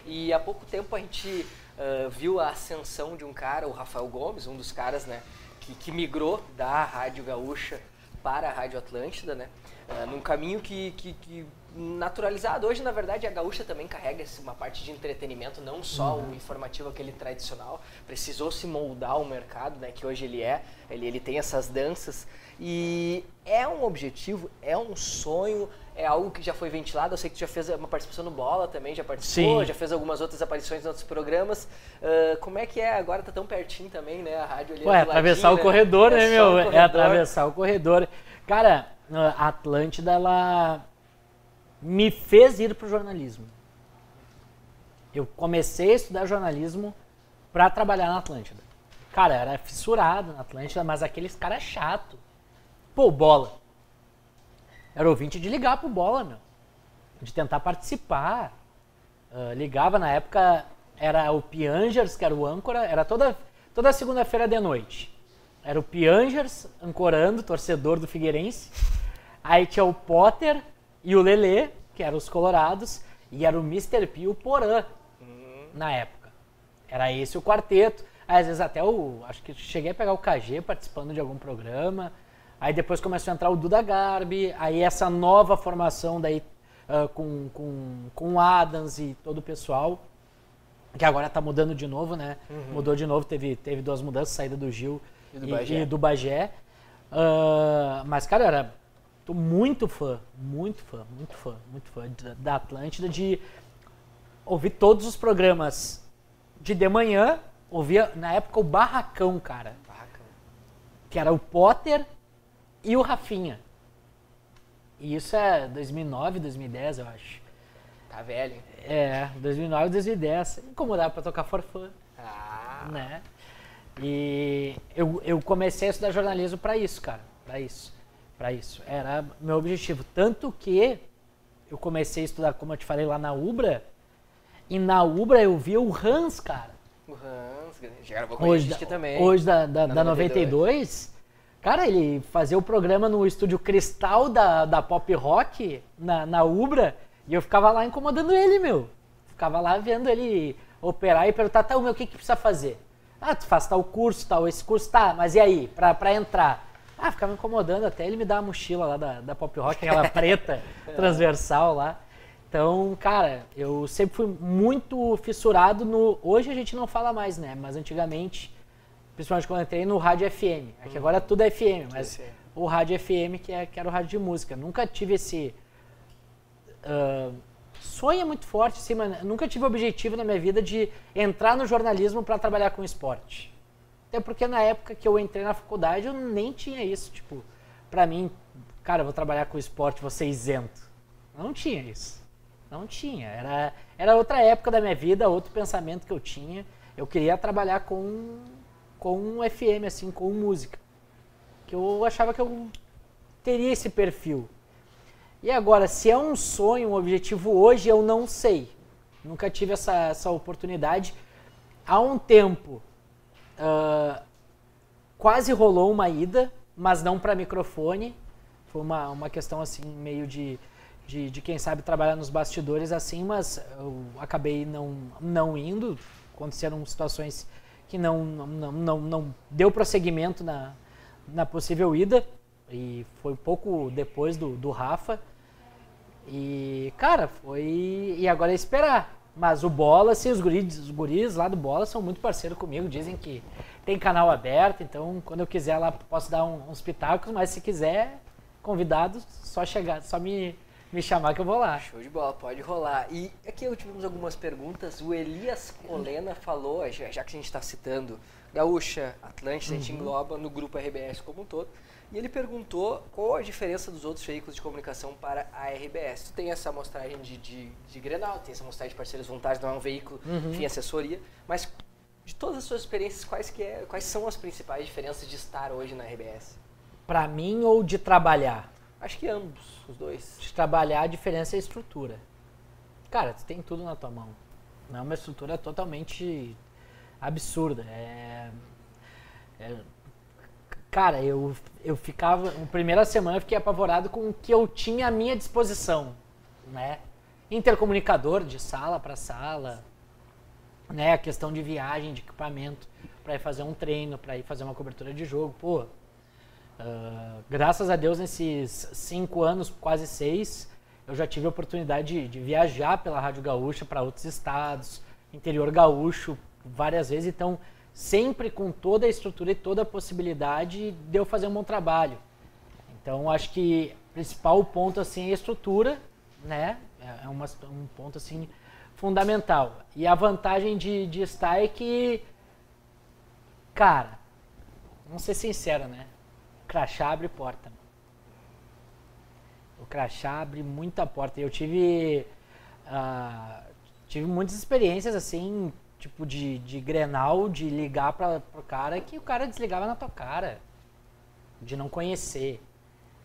E há pouco tempo a gente uh, viu a ascensão de um cara, o Rafael Gomes, um dos caras, né, que, que migrou da Rádio Gaúcha para a Rádio Atlântida, né? Uh, num caminho que, que, que, naturalizado. Hoje, na verdade, a Gaúcha também carrega uma parte de entretenimento, não só uhum. o informativo aquele tradicional. Precisou se moldar o mercado, né? Que hoje ele é. Ele, ele tem essas danças. E é um objetivo, é um sonho, é algo que já foi ventilado. Eu sei que tu já fez uma participação no Bola também, já participou, Sim. já fez algumas outras aparições em outros programas. Uh, como é que é? Agora tá tão pertinho também, né? A rádio ali. Ué, atravessar ladinho, o né? corredor, né, meu? Corredor. É atravessar o corredor. Cara, a Atlântida, ela me fez ir pro jornalismo. Eu comecei a estudar jornalismo para trabalhar na Atlântida. Cara, era fissurado na Atlântida, mas aqueles caras chato. Pô, bola. Era ouvinte de ligar pro bola, meu. De tentar participar. Uh, ligava na época, era o Piangers, que era o âncora, era toda, toda segunda-feira de noite. Era o Piangers ancorando, torcedor do Figueirense. Aí tinha o Potter e o Lelê, que eram os colorados, e era o Mr. P e o Porã, uhum. na época. Era esse o quarteto. Às vezes até o. Acho que cheguei a pegar o KG participando de algum programa. Aí depois começou a entrar o Duda Garbi, aí essa nova formação daí uh, com, com, com Adams e todo o pessoal, que agora está mudando de novo, né? Uhum. Mudou de novo, teve, teve duas mudanças, saída do Gil e do e, Bagé. E do Bagé. Uh, mas, cara, era tô muito fã, muito fã, muito fã, muito fã da Atlântida, de ouvir todos os programas de de manhã, ouvia na época o Barracão, cara. Barracão. Que era o Potter e o Rafinha. E isso é 2009, 2010, eu acho. Tá velho. É, 2009, 2010. Incomodava pra tocar forfã. Ah. Né? E eu, eu comecei a estudar jornalismo para isso, cara. Para isso. Para isso. Era meu objetivo. Tanto que eu comecei a estudar, como eu te falei, lá na Ubra. E na Ubra eu vi o Hans, cara. O Hans, já gravou com hoje da, também. Hoje da, da, da 92. 92 Cara, ele fazia o programa no estúdio Cristal da, da Pop Rock, na, na Ubra, e eu ficava lá incomodando ele, meu. Ficava lá vendo ele operar e perguntar, tá, meu, o que, que precisa fazer? Ah, tu faz tal curso, tal, esse curso, tá, mas e aí, pra, pra entrar? Ah, ficava me incomodando até ele me dar a mochila lá da, da Pop Rock, aquela preta transversal lá. Então, cara, eu sempre fui muito fissurado no. Hoje a gente não fala mais, né? Mas antigamente principalmente quando eu entrei no rádio FM. É que agora tudo é FM, mas o rádio FM que, é, que era o rádio de música. Nunca tive esse uh, sonho é muito forte, sim, mas nunca tive objetivo na minha vida de entrar no jornalismo para trabalhar com esporte. Até porque na época que eu entrei na faculdade eu nem tinha isso, tipo, para mim, cara, vou trabalhar com esporte, vou ser isento. Não tinha isso. Não tinha. Era, era outra época da minha vida, outro pensamento que eu tinha. Eu queria trabalhar com com um FM, assim, com música. Que eu achava que eu teria esse perfil. E agora, se é um sonho, um objetivo hoje, eu não sei. Nunca tive essa, essa oportunidade. Há um tempo, uh, quase rolou uma ida, mas não para microfone. Foi uma, uma questão assim, meio de, de, de, quem sabe trabalhar nos bastidores assim, mas eu acabei não, não indo. Aconteceram situações que não, não, não, não deu prosseguimento na, na possível ida. E foi um pouco depois do, do Rafa. E, cara, foi. E agora é esperar. Mas o Bola, assim, os guris, os guris lá do Bola são muito parceiros comigo. Dizem que tem canal aberto, então quando eu quiser lá posso dar um, uns pitacos. Mas se quiser, convidado, só chegar, só me me chamar que eu vou lá. Show de bola, pode rolar. E aqui eu tivemos algumas perguntas. O Elias Colena falou, já, já que a gente está citando Gaúcha, Atlântida, uhum. a gente uhum. engloba no grupo RBS como um todo. E ele perguntou qual a diferença dos outros veículos de comunicação para a RBS. Tu tem essa amostragem de, de, de Grenal, tem essa amostragem de parceiros voluntários, não é um veículo, uhum. enfim, assessoria. Mas de todas as suas experiências, quais, que é, quais são as principais diferenças de estar hoje na RBS? Para mim ou de trabalhar? Acho que ambos, os dois. De trabalhar, a diferença é a estrutura. Cara, tu tem tudo na tua mão. Não é uma estrutura totalmente absurda. É, é, cara, eu, eu ficava. Na primeira semana eu fiquei apavorado com o que eu tinha à minha disposição. Né? Intercomunicador de sala para sala. né, a questão de viagem, de equipamento, para ir fazer um treino, para ir fazer uma cobertura de jogo. Pô, uh, graças a Deus, nesses cinco anos, quase seis, eu já tive a oportunidade de, de viajar pela Rádio Gaúcha para outros estados, interior gaúcho, várias vezes. Então, sempre com toda a estrutura e toda a possibilidade de eu fazer um bom trabalho. Então, acho que o principal ponto assim é a estrutura, né? É uma, um ponto assim fundamental. E a vantagem de, de estar é que, cara, vamos ser sincero, né? Crachá abre porta. O crachá abre muita porta. Eu tive, uh, tive muitas experiências assim, tipo de, de grenal, de ligar para o cara que o cara desligava na tua cara, de não conhecer.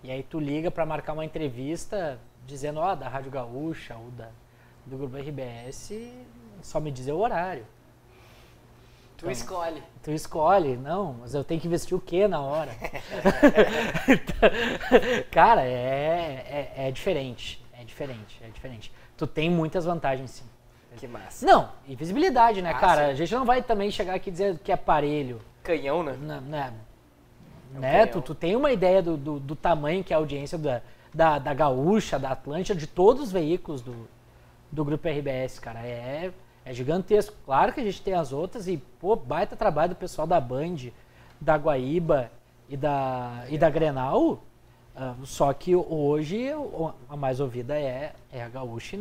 E aí tu liga para marcar uma entrevista dizendo, ó, oh, da Rádio Gaúcha ou da, do Grupo RBS, só me dizer o horário. Tu então, escolhe. Tu escolhe, não, mas eu tenho que vestir o que na hora? Cara, é, é, é, diferente, é diferente, é diferente. Tu tem muitas vantagens, sim. Que massa. Não, e visibilidade, né, ah, cara? Sim. A gente não vai também chegar aqui e dizer que é aparelho. Canhão, né? Na, né? É um né? Tu, tu, tem uma ideia do, do, do, tamanho que é a audiência da, da, da Gaúcha, da Atlântica, de todos os veículos do, do Grupo RBS, cara. É, é gigantesco. Claro que a gente tem as outras e, pô, baita trabalho do pessoal da Band, da Guaíba e da, e da Grenal. Uh, só que hoje a mais ouvida é, é a Gaúcha.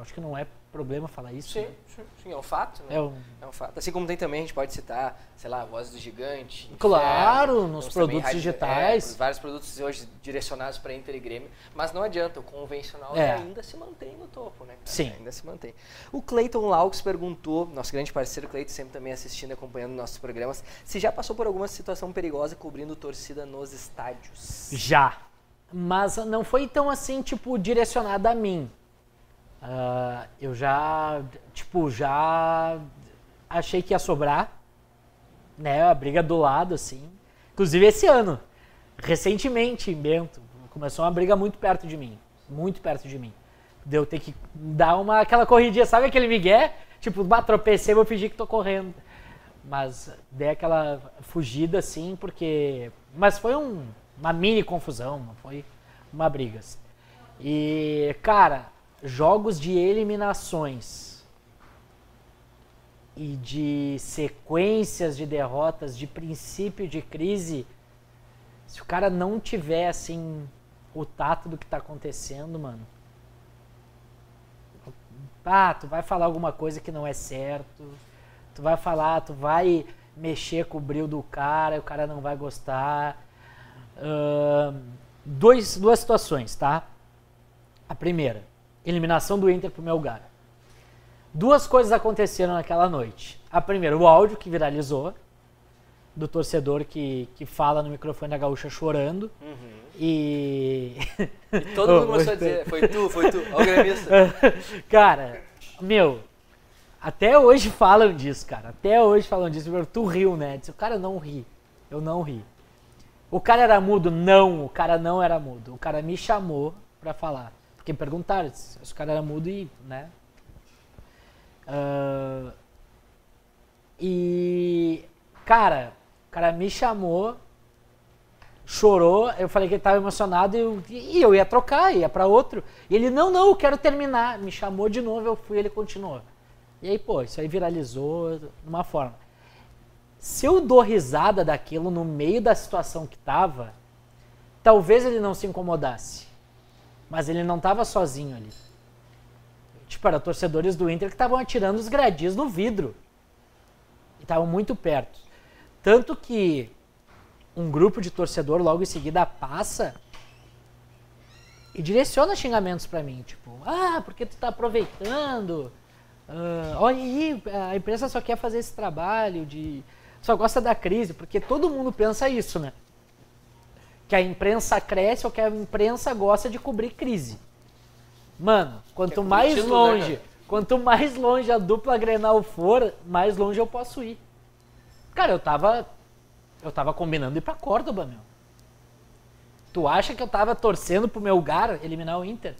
Acho que não é problema falar isso. Sim, né? sim, é um fato, né? É um... é um... fato. Assim como tem também, a gente pode citar, sei lá, a Voz do Gigante. Claro, Inferno, nos produtos digitais. É, vários produtos hoje direcionados para Inter e Grêmio, mas não adianta, o convencional é. ainda se mantém no topo, né? Cara? Sim. Ainda se mantém. O Cleiton Laux perguntou, nosso grande parceiro Cleiton, sempre também assistindo e acompanhando nossos programas, se já passou por alguma situação perigosa cobrindo torcida nos estádios. Já. Mas não foi tão assim, tipo, direcionada a mim. Uh, eu já, tipo, já achei que ia sobrar, né? A briga do lado, assim. Inclusive esse ano, recentemente em Bento, começou uma briga muito perto de mim, muito perto de mim. Deu ter que dar uma aquela corridinha, sabe aquele migué? Tipo, bah, tropecei, vou fingir que tô correndo. Mas dei aquela fugida assim, porque. Mas foi um, uma mini confusão, foi uma briga. Assim. E, cara, jogos de eliminações e de sequências de derrotas, de princípio de crise, se o cara não tiver assim o tato do que tá acontecendo, mano. Ah, tu vai falar alguma coisa que não é certo. Tu vai falar, tu vai mexer com o brilho do cara, o cara não vai gostar. Uh, dois, duas situações, tá? A primeira, eliminação do Inter pro Melgar. Duas coisas aconteceram naquela noite. A primeira, o áudio que viralizou, do torcedor que, que fala no microfone da gaúcha chorando. Uhum. E... e todo mundo começou a dizer, foi tu, foi tu, ó o gremista. cara, meu, até hoje falam disso, cara. Até hoje falam disso. Tu riu, né? Disse, o cara não ri. Eu não ri. O cara era mudo? Não, o cara não era mudo. O cara me chamou pra falar. Porque perguntaram se o mudo e, né? Uh, e, cara, o cara me chamou, chorou, eu falei que ele estava emocionado e eu, e eu ia trocar, ia para outro. E ele, não, não, eu quero terminar. Me chamou de novo, eu fui, ele continuou. E aí, pô, isso aí viralizou de uma forma. Se eu dou risada daquilo no meio da situação que tava, talvez ele não se incomodasse. Mas ele não estava sozinho ali. Tipo, eram torcedores do Inter que estavam atirando os gradis no vidro. E estavam muito perto. Tanto que um grupo de torcedor logo em seguida passa e direciona xingamentos para mim. Tipo, ah, porque tu tá aproveitando? Uh, olha aí, a imprensa só quer fazer esse trabalho de. Só gosta da crise, porque todo mundo pensa isso, né? Que a imprensa cresce ou que a imprensa gosta de cobrir crise. Mano, quanto é mais né, longe, né, quanto mais longe a dupla Grenal for, mais longe eu posso ir. Cara, eu tava eu tava combinando ir pra Córdoba, meu. Tu acha que eu tava torcendo pro meu lugar eliminar o Inter?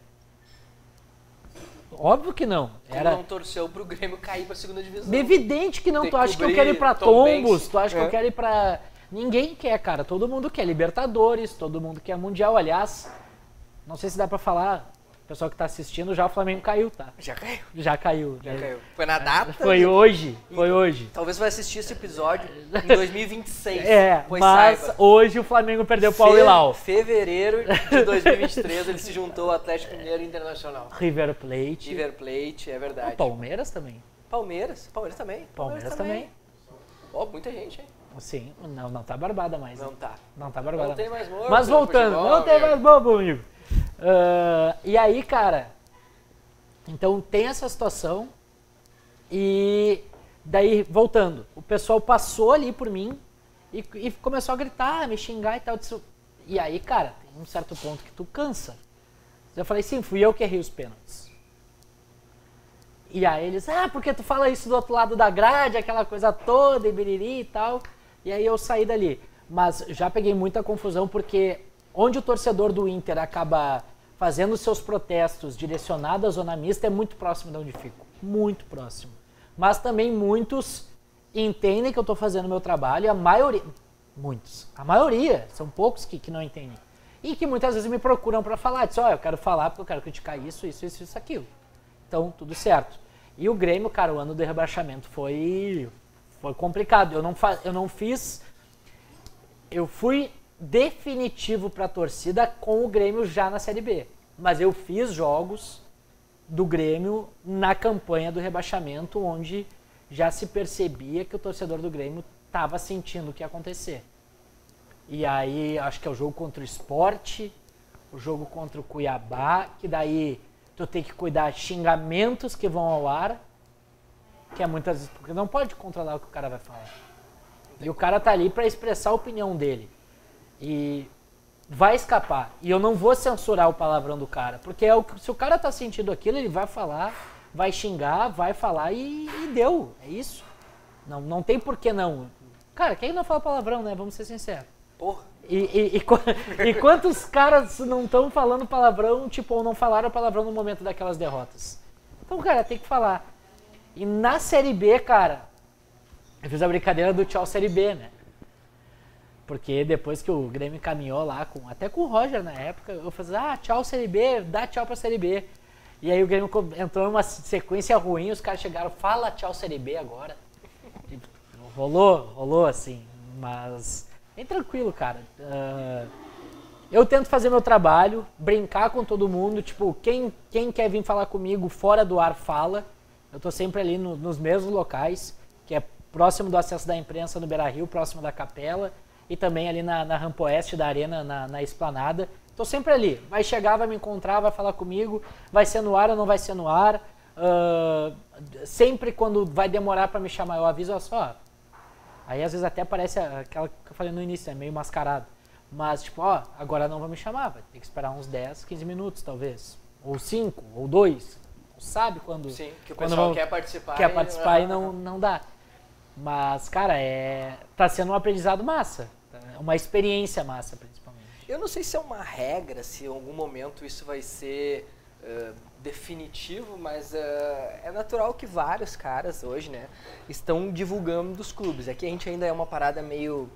Óbvio que não. Como Era não torceu pro Grêmio cair pra segunda divisão. evidente que não. Tem Tu acha que eu quero ir pra Tom Banks. Tombos? Tu acha que É. eu quero ir pra. Ninguém quer, cara. Todo mundo quer Libertadores, todo mundo quer Mundial. Aliás, não sei se dá pra falar. O pessoal que tá assistindo, já o Flamengo caiu, tá? Já caiu. Já caiu. Já né? caiu. Foi na data. Foi hoje. Foi hoje. Talvez vai assistir esse episódio em 2026. É, mas saiba. hoje o Flamengo perdeu Fe- Hilal. Fevereiro de 2023 ele se juntou ao Atlético Mineiro Internacional. River Plate. River Plate, é O verdade. Palmeiras também. Palmeiras, Palmeiras também. Palmeiras também. Ó, muita gente, hein? Sim, não, não tá barbada mais. Não tá. Não tá barbada. Não tem mais Mas voltando, futebol, não tem mais bobo, amigo. Ah, e aí, cara, então tem essa situação e daí, voltando, o pessoal passou ali por mim e, e começou a gritar, me xingar e tal. Disse- E aí, cara, tem um certo ponto que tu cansa. Eu falei, sim, fui eu que errei os pênaltis. E aí eles, ah, porque tu fala isso do outro lado da grade, aquela coisa toda, e biriri e tal. E aí eu saí dali. Mas já peguei muita confusão porque onde o torcedor do Inter acaba fazendo seus protestos direcionados à zona mista é muito próximo de onde fico. Muito próximo. Mas também muitos entendem que eu estou fazendo meu trabalho, a maioria, muitos, a maioria, são poucos que, que não entendem. E que muitas vezes me procuram para falar, diz, ó, eu quero falar porque eu quero criticar isso, isso, isso, isso, aquilo. Então, tudo certo. E o Grêmio, cara, o ano do rebaixamento foi, foi complicado. Eu não, eu não fiz. Eu fui definitivo para a torcida com o Grêmio já na Série B. Mas eu fiz jogos do Grêmio na campanha do rebaixamento, onde já se percebia que o torcedor do Grêmio estava sentindo o que ia acontecer. E aí, acho que é o jogo contra o Esporte, o jogo contra o Cuiabá, que daí tu tem que cuidar xingamentos que vão ao ar, que é muitas vezes, porque não pode controlar o que o cara vai falar. E o cara tá ali para expressar a opinião dele. E vai escapar. E eu não vou censurar o palavrão do cara, porque é o, que- se o cara tá sentindo aquilo, ele vai falar, vai xingar, vai falar e, e deu. É isso. Não, não tem por que não. Cara, quem não fala palavrão, né? Vamos ser sinceros. Porra. E, e, e, e quantos caras não estão falando palavrão, tipo, ou não falaram palavrão no momento daquelas derrotas? Então, cara, tem que falar. E na Série B, cara, eu fiz a brincadeira do tchau Série B, né? Porque depois que o Grêmio caminhou lá, com, até com o Roger na época, eu falei, ah, tchau Série B, dá tchau pra Série B. E aí o Grêmio entrou numa sequência ruim, os caras chegaram, fala tchau Série B agora. E rolou, rolou assim, mas bem tranquilo, cara. Ah, eu tento fazer meu trabalho, brincar com todo mundo, tipo, quem, quem quer vir falar comigo fora do ar, fala. Eu tô sempre ali no- nos mesmos locais, que é próximo do acesso da imprensa no Beira Rio, próximo da capela, e também ali na, na rampa oeste da arena, na, na esplanada. Tô sempre ali. Vai chegar, vai me encontrar, vai falar comigo, vai ser no ar ou não vai ser no ar. Ah, sempre quando vai demorar para me chamar, eu aviso, só, Aí às vezes até parece aquela que eu falei no início, é meio mascarado. Mas tipo, ó, agora não vão me chamar, vai ter que esperar uns 10, 15 minutos talvez. Ou 5, ou 2. Sabe quando, Sim, que o quando pessoal vão- quer participar. quer e- participar e não, não dá. Mas, cara, é. Tá sendo um aprendizado massa. É Uma experiência massa, principalmente. Eu não sei se é uma regra, se em algum momento isso vai ser eh, definitivo, mas eh, é natural que vários caras hoje, né, estão divulgando dos clubes. Aqui a gente ainda é uma parada meio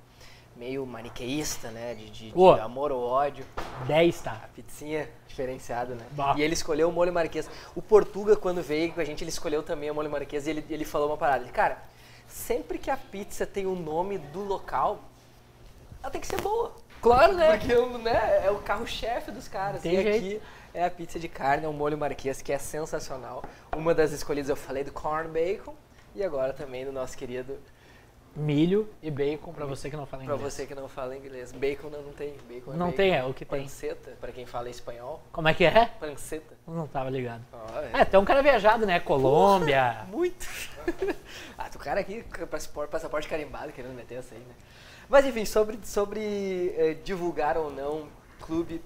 meio maniqueísta, né, de, de- de amor ou ódio. 10 tá. A pizzinha diferenciado, né? Bah. E ele escolheu o molho marquês. O Portuga, quando veio com a gente, ele escolheu também o molho marquês e ele, ele falou uma parada. Ele, cara, sempre que a pizza tem o nome do local, ela tem que ser boa. Claro, né? Porque né, é o carro-chefe dos caras. Tem e jeito. aqui é a pizza de carne, é o molho marquês, que é sensacional. Uma das escolhidas eu falei do corn bacon e agora também do nosso querido, Milho e bacon pra você que não fala inglês. você que não fala inglês. Bacon não, não tem. Bacon é Não bacon. tem, é o que tem. Panceta, pra quem fala espanhol. Como é que é? Panceta. Não tava ligado. Ó, É, tem um cara viajado, né? Colômbia. Muito. ah, tu cara aqui passaporte, passaporte carimbado querendo meter essa aí, né? Mas enfim, sobre, sobre eh, divulgar ou não clube,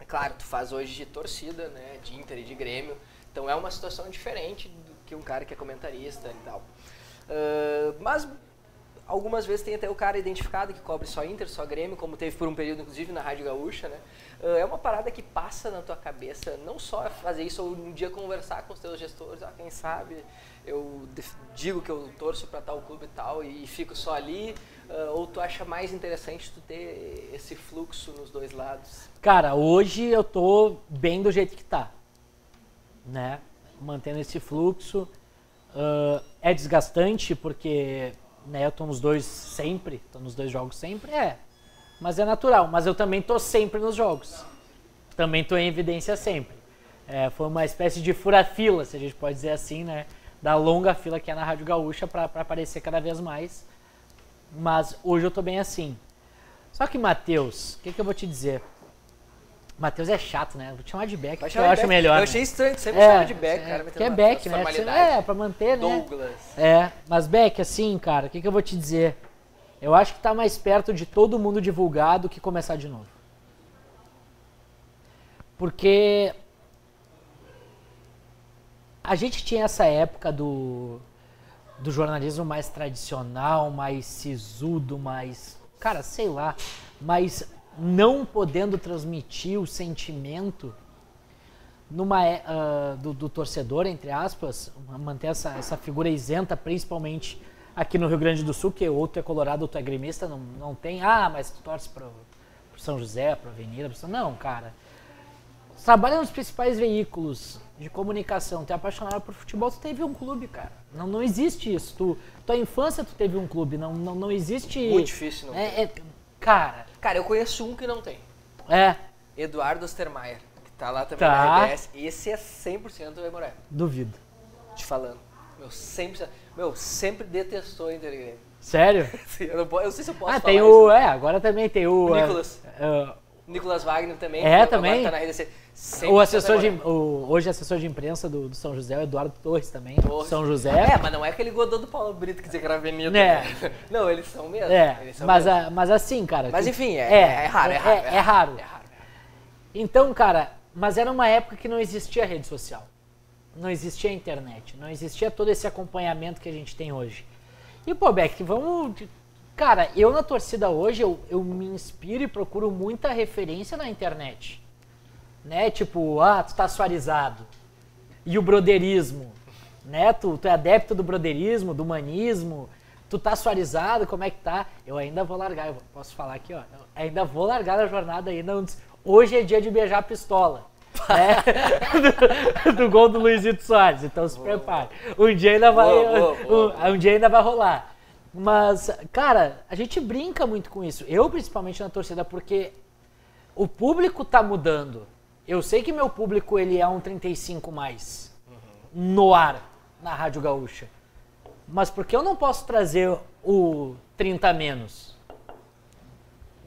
é claro, tu faz hoje de torcida, né? De Inter e de Grêmio. Então é uma situação diferente do que um cara que é comentarista e tal. Ah, mas algumas vezes tem até o cara identificado que cobre só Inter, só Grêmio, como teve por um período, inclusive, na Rádio Gaúcha, né? Uh, é uma parada que passa na tua cabeça, não só fazer isso ou um dia conversar com os teus gestores, ah, quem sabe eu digo que eu torço para tal clube e tal e fico só ali, uh, ou tu acha mais interessante tu ter esse fluxo nos dois lados? Cara, hoje eu tô bem do jeito que tá, né? Mantendo esse fluxo. Uh, é desgastante porque né, eu tô nos dois sempre, tô nos dois jogos sempre, é. Mas é natural, mas eu também tô sempre nos jogos. Também tô em evidência sempre. É, foi uma espécie de fura-fila, se a gente pode dizer assim, né? Da longa fila que é na Rádio Gaúcha para aparecer cada vez mais. Mas hoje eu tô bem assim. Só que, Matheus, o que, que eu vou te dizer? Matheus é chato, né? Vou te chamar de Beck, que eu acho melhor. Eu né? achei estranho, sempre é, chama de Beck, é, cara. Que é Beck, né? É, pra manter, né? Douglas. É, mas Beck, assim, cara, o que, que eu vou te dizer? Eu acho que tá mais perto de todo mundo divulgar do que começar de novo. Porque a gente tinha essa época do, do jornalismo mais tradicional, mais sisudo, mais. Cara, sei lá, mais não podendo transmitir o sentimento numa, uh, do, do, torcedor, entre aspas, manter essa, essa figura isenta, principalmente aqui no Rio Grande do Sul, que ou tu é colorado ou tu é gremista, não, não tem, ah, mas tu torce para São José, para Avenida, pro, não, cara. Trabalha nos principais veículos de comunicação, tu é apaixonado por futebol, tu teve um clube, cara. Não, não existe isso. Tu, tua infância tu teve um clube, não, não, não existe... Muito difícil, não é, é, Cara. Cara, eu conheço um que não tem. É. Eduardo Ostermeier, que tá lá também tá. na RBS. Esse é 100% do Emoré. Duvido. Te falando. Meu, sempre, meu, sempre detestou o Inter Sério? eu, não, eu não sei se eu posso ah, falar tem o, é, agora também tem o... O Nicolas. Uh, Nicolas Wagner também. É, também. Tá na RDC. O assessor de, o, hoje assessor de imprensa do, do, São José, o Eduardo Torres também. Torres. São José. É, mas não é aquele godô do Paulo Brito que dizia que era avenida. É. Não, eles são mesmo. É, são mas, mesmo. A, mas assim, cara. Mas enfim, é, é, é, raro, é, raro, é, raro. É raro. Então, cara, mas era uma época que não existia rede social. Não existia internet. Não existia todo esse acompanhamento que a gente tem hoje. E, pô, Beck, vamos. Cara, eu na torcida hoje, eu, eu me inspiro e procuro muita referência na internet né? Tipo, ah, tu tá suarizado. E o broderismo, né? Tu, tu é adepto do broderismo, do humanismo, tu tá suarizado, como é que tá? Eu ainda vou largar, eu posso falar aqui, ó, eu ainda vou largar a jornada ainda antes. Hoje é dia de beijar a pistola. né? do, do, gol do Luizito Soares, então se prepare. Um dia ainda vai, boa, boa, um, um dia ainda vai rolar. Mas, cara, a gente brinca muito com isso. Eu, principalmente na torcida, porque o público tá mudando. Eu sei que meu público ele é um 35 mais uhum. no ar na Rádio Gaúcha. Mas por que eu não posso trazer o 30 menos?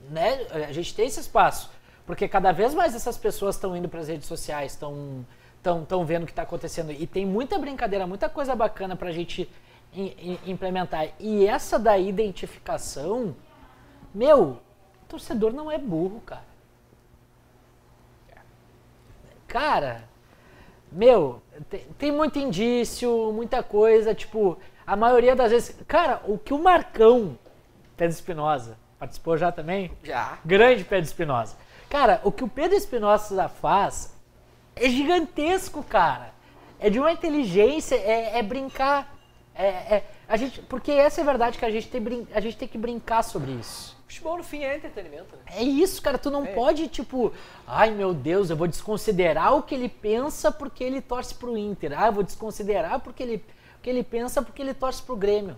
Né? A gente tem esse espaço. Porque cada vez mais essas pessoas estão indo para as redes sociais, estão estão vendo o que está acontecendo. E tem muita brincadeira, muita coisa bacana para a gente implementar. E essa da identificação, meu, torcedor não é burro, cara. Cara, meu, tem, tem muito indício, muita coisa, tipo, a maioria das vezes. Cara, o que o Marcão, Pedro Espinosa, participou já também? Já. Grande Pedro Espinosa. Cara, o que o Pedro Espinosa faz é gigantesco, cara. É de uma inteligência, é, é brincar. É, é, a gente, porque essa é a verdade que a gente, tem, a gente tem que brincar sobre isso. Futebol, no fim, é entretenimento, né? É isso, cara. Tu não é. pode, tipo, ai meu Deus, eu vou desconsiderar o que ele pensa porque ele torce pro Inter. Ah, eu vou desconsiderar porque ele, o que ele pensa porque ele torce pro Grêmio.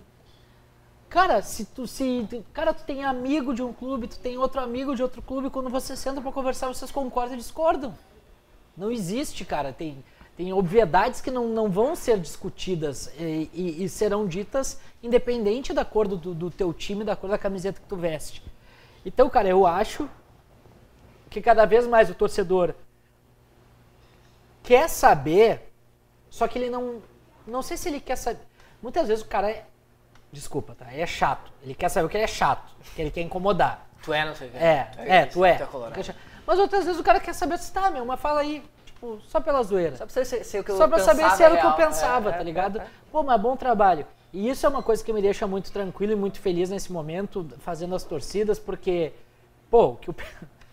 Cara, se tu se. Cara, tu tem amigo de um clube, tu tem outro amigo de outro clube, quando você senta para conversar, vocês concordam e discordam. Não existe, cara. Tem, tem obviedades que não, não vão ser discutidas e, e, e serão ditas independente da cor do, do teu time, da cor da camiseta que tu veste. Então, cara, eu acho que cada vez mais o torcedor quer saber, só que ele não. Não sei se ele quer saber. Muitas vezes o cara é. Desculpa, tá? É chato. Ele quer saber o que ele é chato, que ele quer incomodar. Tu é, não sei. É, tu é, é, tu é. é mas outras vezes o cara quer saber se tá, meu, mas fala aí. Tipo, só pela zoeira. Só pra, ser, ser só pra saber se era o que eu é, pensava, é, tá ligado? É, Pô, mas bom trabalho. E isso é uma coisa que me deixa muito tranquilo e muito feliz nesse momento, fazendo as torcidas, porque, pô, que o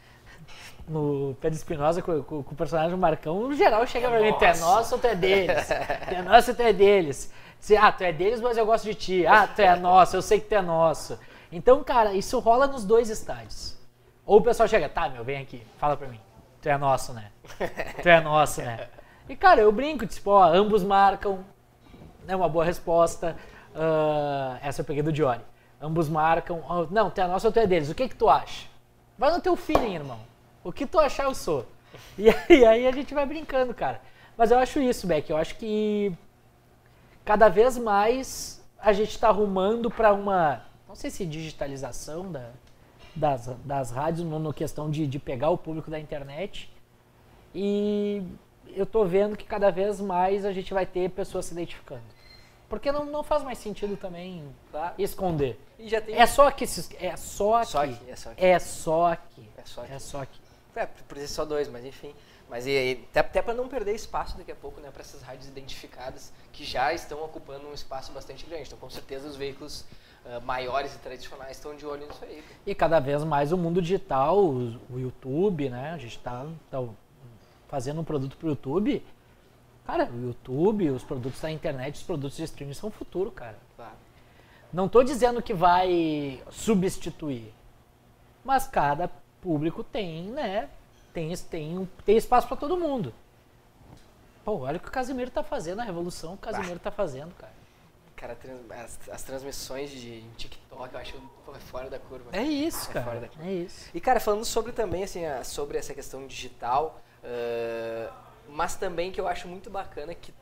no Pedro Espinosa com, com, com, o personagem do Marcão, no geral chega pra mim, tu é nosso ou tu é deles? tu é nosso ou tu é deles? Ah, tu é deles, mas eu gosto de ti. Ah, tu é nosso, eu sei que tu é nosso. Então, cara, isso rola nos dois estádios. Ou o pessoal chega, tá, meu, vem aqui, fala pra mim. Tu é nosso, né? tu é nosso, né? E, cara, eu brinco, tipo, ó, ambos marcam, é uma boa resposta. Uh, essa eu peguei do Jory. Ambos marcam. Não, tu é nosso ou tu é deles? O que que tu acha? Vai no teu feeling, irmão. O que tu achar, eu sou. E aí, aí a gente vai brincando, cara. Mas eu acho isso, Beck. Eu acho que cada vez mais a gente está arrumando para uma, não sei se digitalização da, das, das rádios, no, no questão de, de pegar o público da internet. E eu tô vendo que cada vez mais a gente vai ter pessoas se identificando. Porque não, não faz mais sentido também claro. esconder. Tem... É só aqui, é só aqui. Só aqui. É só aqui. É só aqui. É só aqui. É só aqui. É, por isso só dois, mas enfim. Mas e, e, até, até para não perder espaço daqui a pouco, né, para essas rádios identificadas que já estão ocupando um espaço bastante grande. Então, com certeza, os veículos uh, maiores e tradicionais estão de olho nisso aí. E cada vez mais o mundo digital, o, o YouTube, né? A gente está tá fazendo um produto para o YouTube. Cara, o YouTube, os produtos da internet, os produtos de streaming são o futuro, cara. Claro. Não estou dizendo que vai substituir, mas cada público tem, né? Tem, tem, tem espaço para todo mundo. Pô, olha o que o Casimiro tá fazendo, a revolução que o Casimiro tá fazendo, cara. Cara, as, as transmissões de TikTok eu acho fora da curva. É isso, é cara. É isso. E, cara, falando sobre também, assim, sobre essa questão digital, uh, mas também que eu acho muito bacana que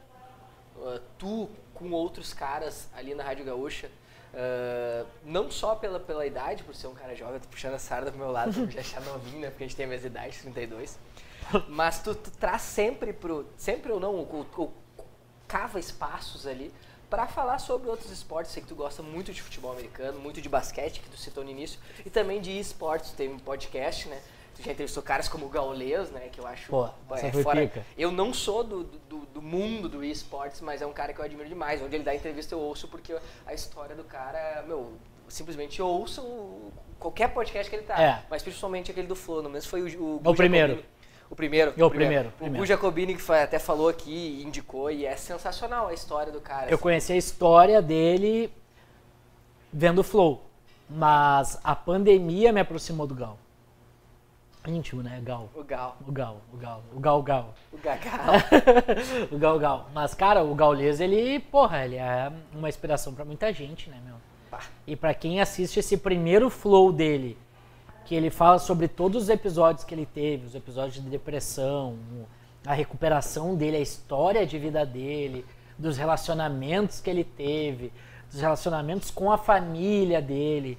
uh, tu, com outros caras ali na Rádio Gaúcha, Uh, não só pela, pela idade, por ser um cara jovem, eu tô puxando a sarda pro meu lado, pra me achar novinho, né? Porque a gente tem a mesma idade, 32. Mas tu, tu traz sempre pro. Sempre ou não, o, o cava espaços ali para falar sobre outros esportes. Sei que tu gosta muito de futebol americano, muito de basquete, que tu citou no início, e também de esportes. Tem um podcast, né? Tu já entrevistou caras como o Gaules, né? Que eu acho. Pô, é, fora. Pica. Eu não sou do, do, do mundo do esportes, mas é um cara que eu admiro demais. Onde ele dá entrevista eu ouço, porque a história do cara, meu, simplesmente ouço qualquer podcast que ele tá. É. Mas principalmente aquele do Flow, no mesmo foi o, o, o primeiro. O primeiro. O, o primeiro. primeiro. O Jacobini que foi, até falou aqui, indicou, e é sensacional a história do cara. Eu assim. conheci a história dele vendo o Flow. Mas a pandemia me aproximou do Gal íntimo, né? Gal. O Gal. O Gal, o Gal. O Gal Gal. O Gagal. o Gal Gal. Mas, cara, o Gaules, ele, porra, ele é uma inspiração para muita gente, né, meu? E para quem assiste esse primeiro flow dele, que ele fala sobre todos os episódios que ele teve, os episódios de depressão, a recuperação dele, a história de vida dele, dos relacionamentos que ele teve, dos relacionamentos com a família dele.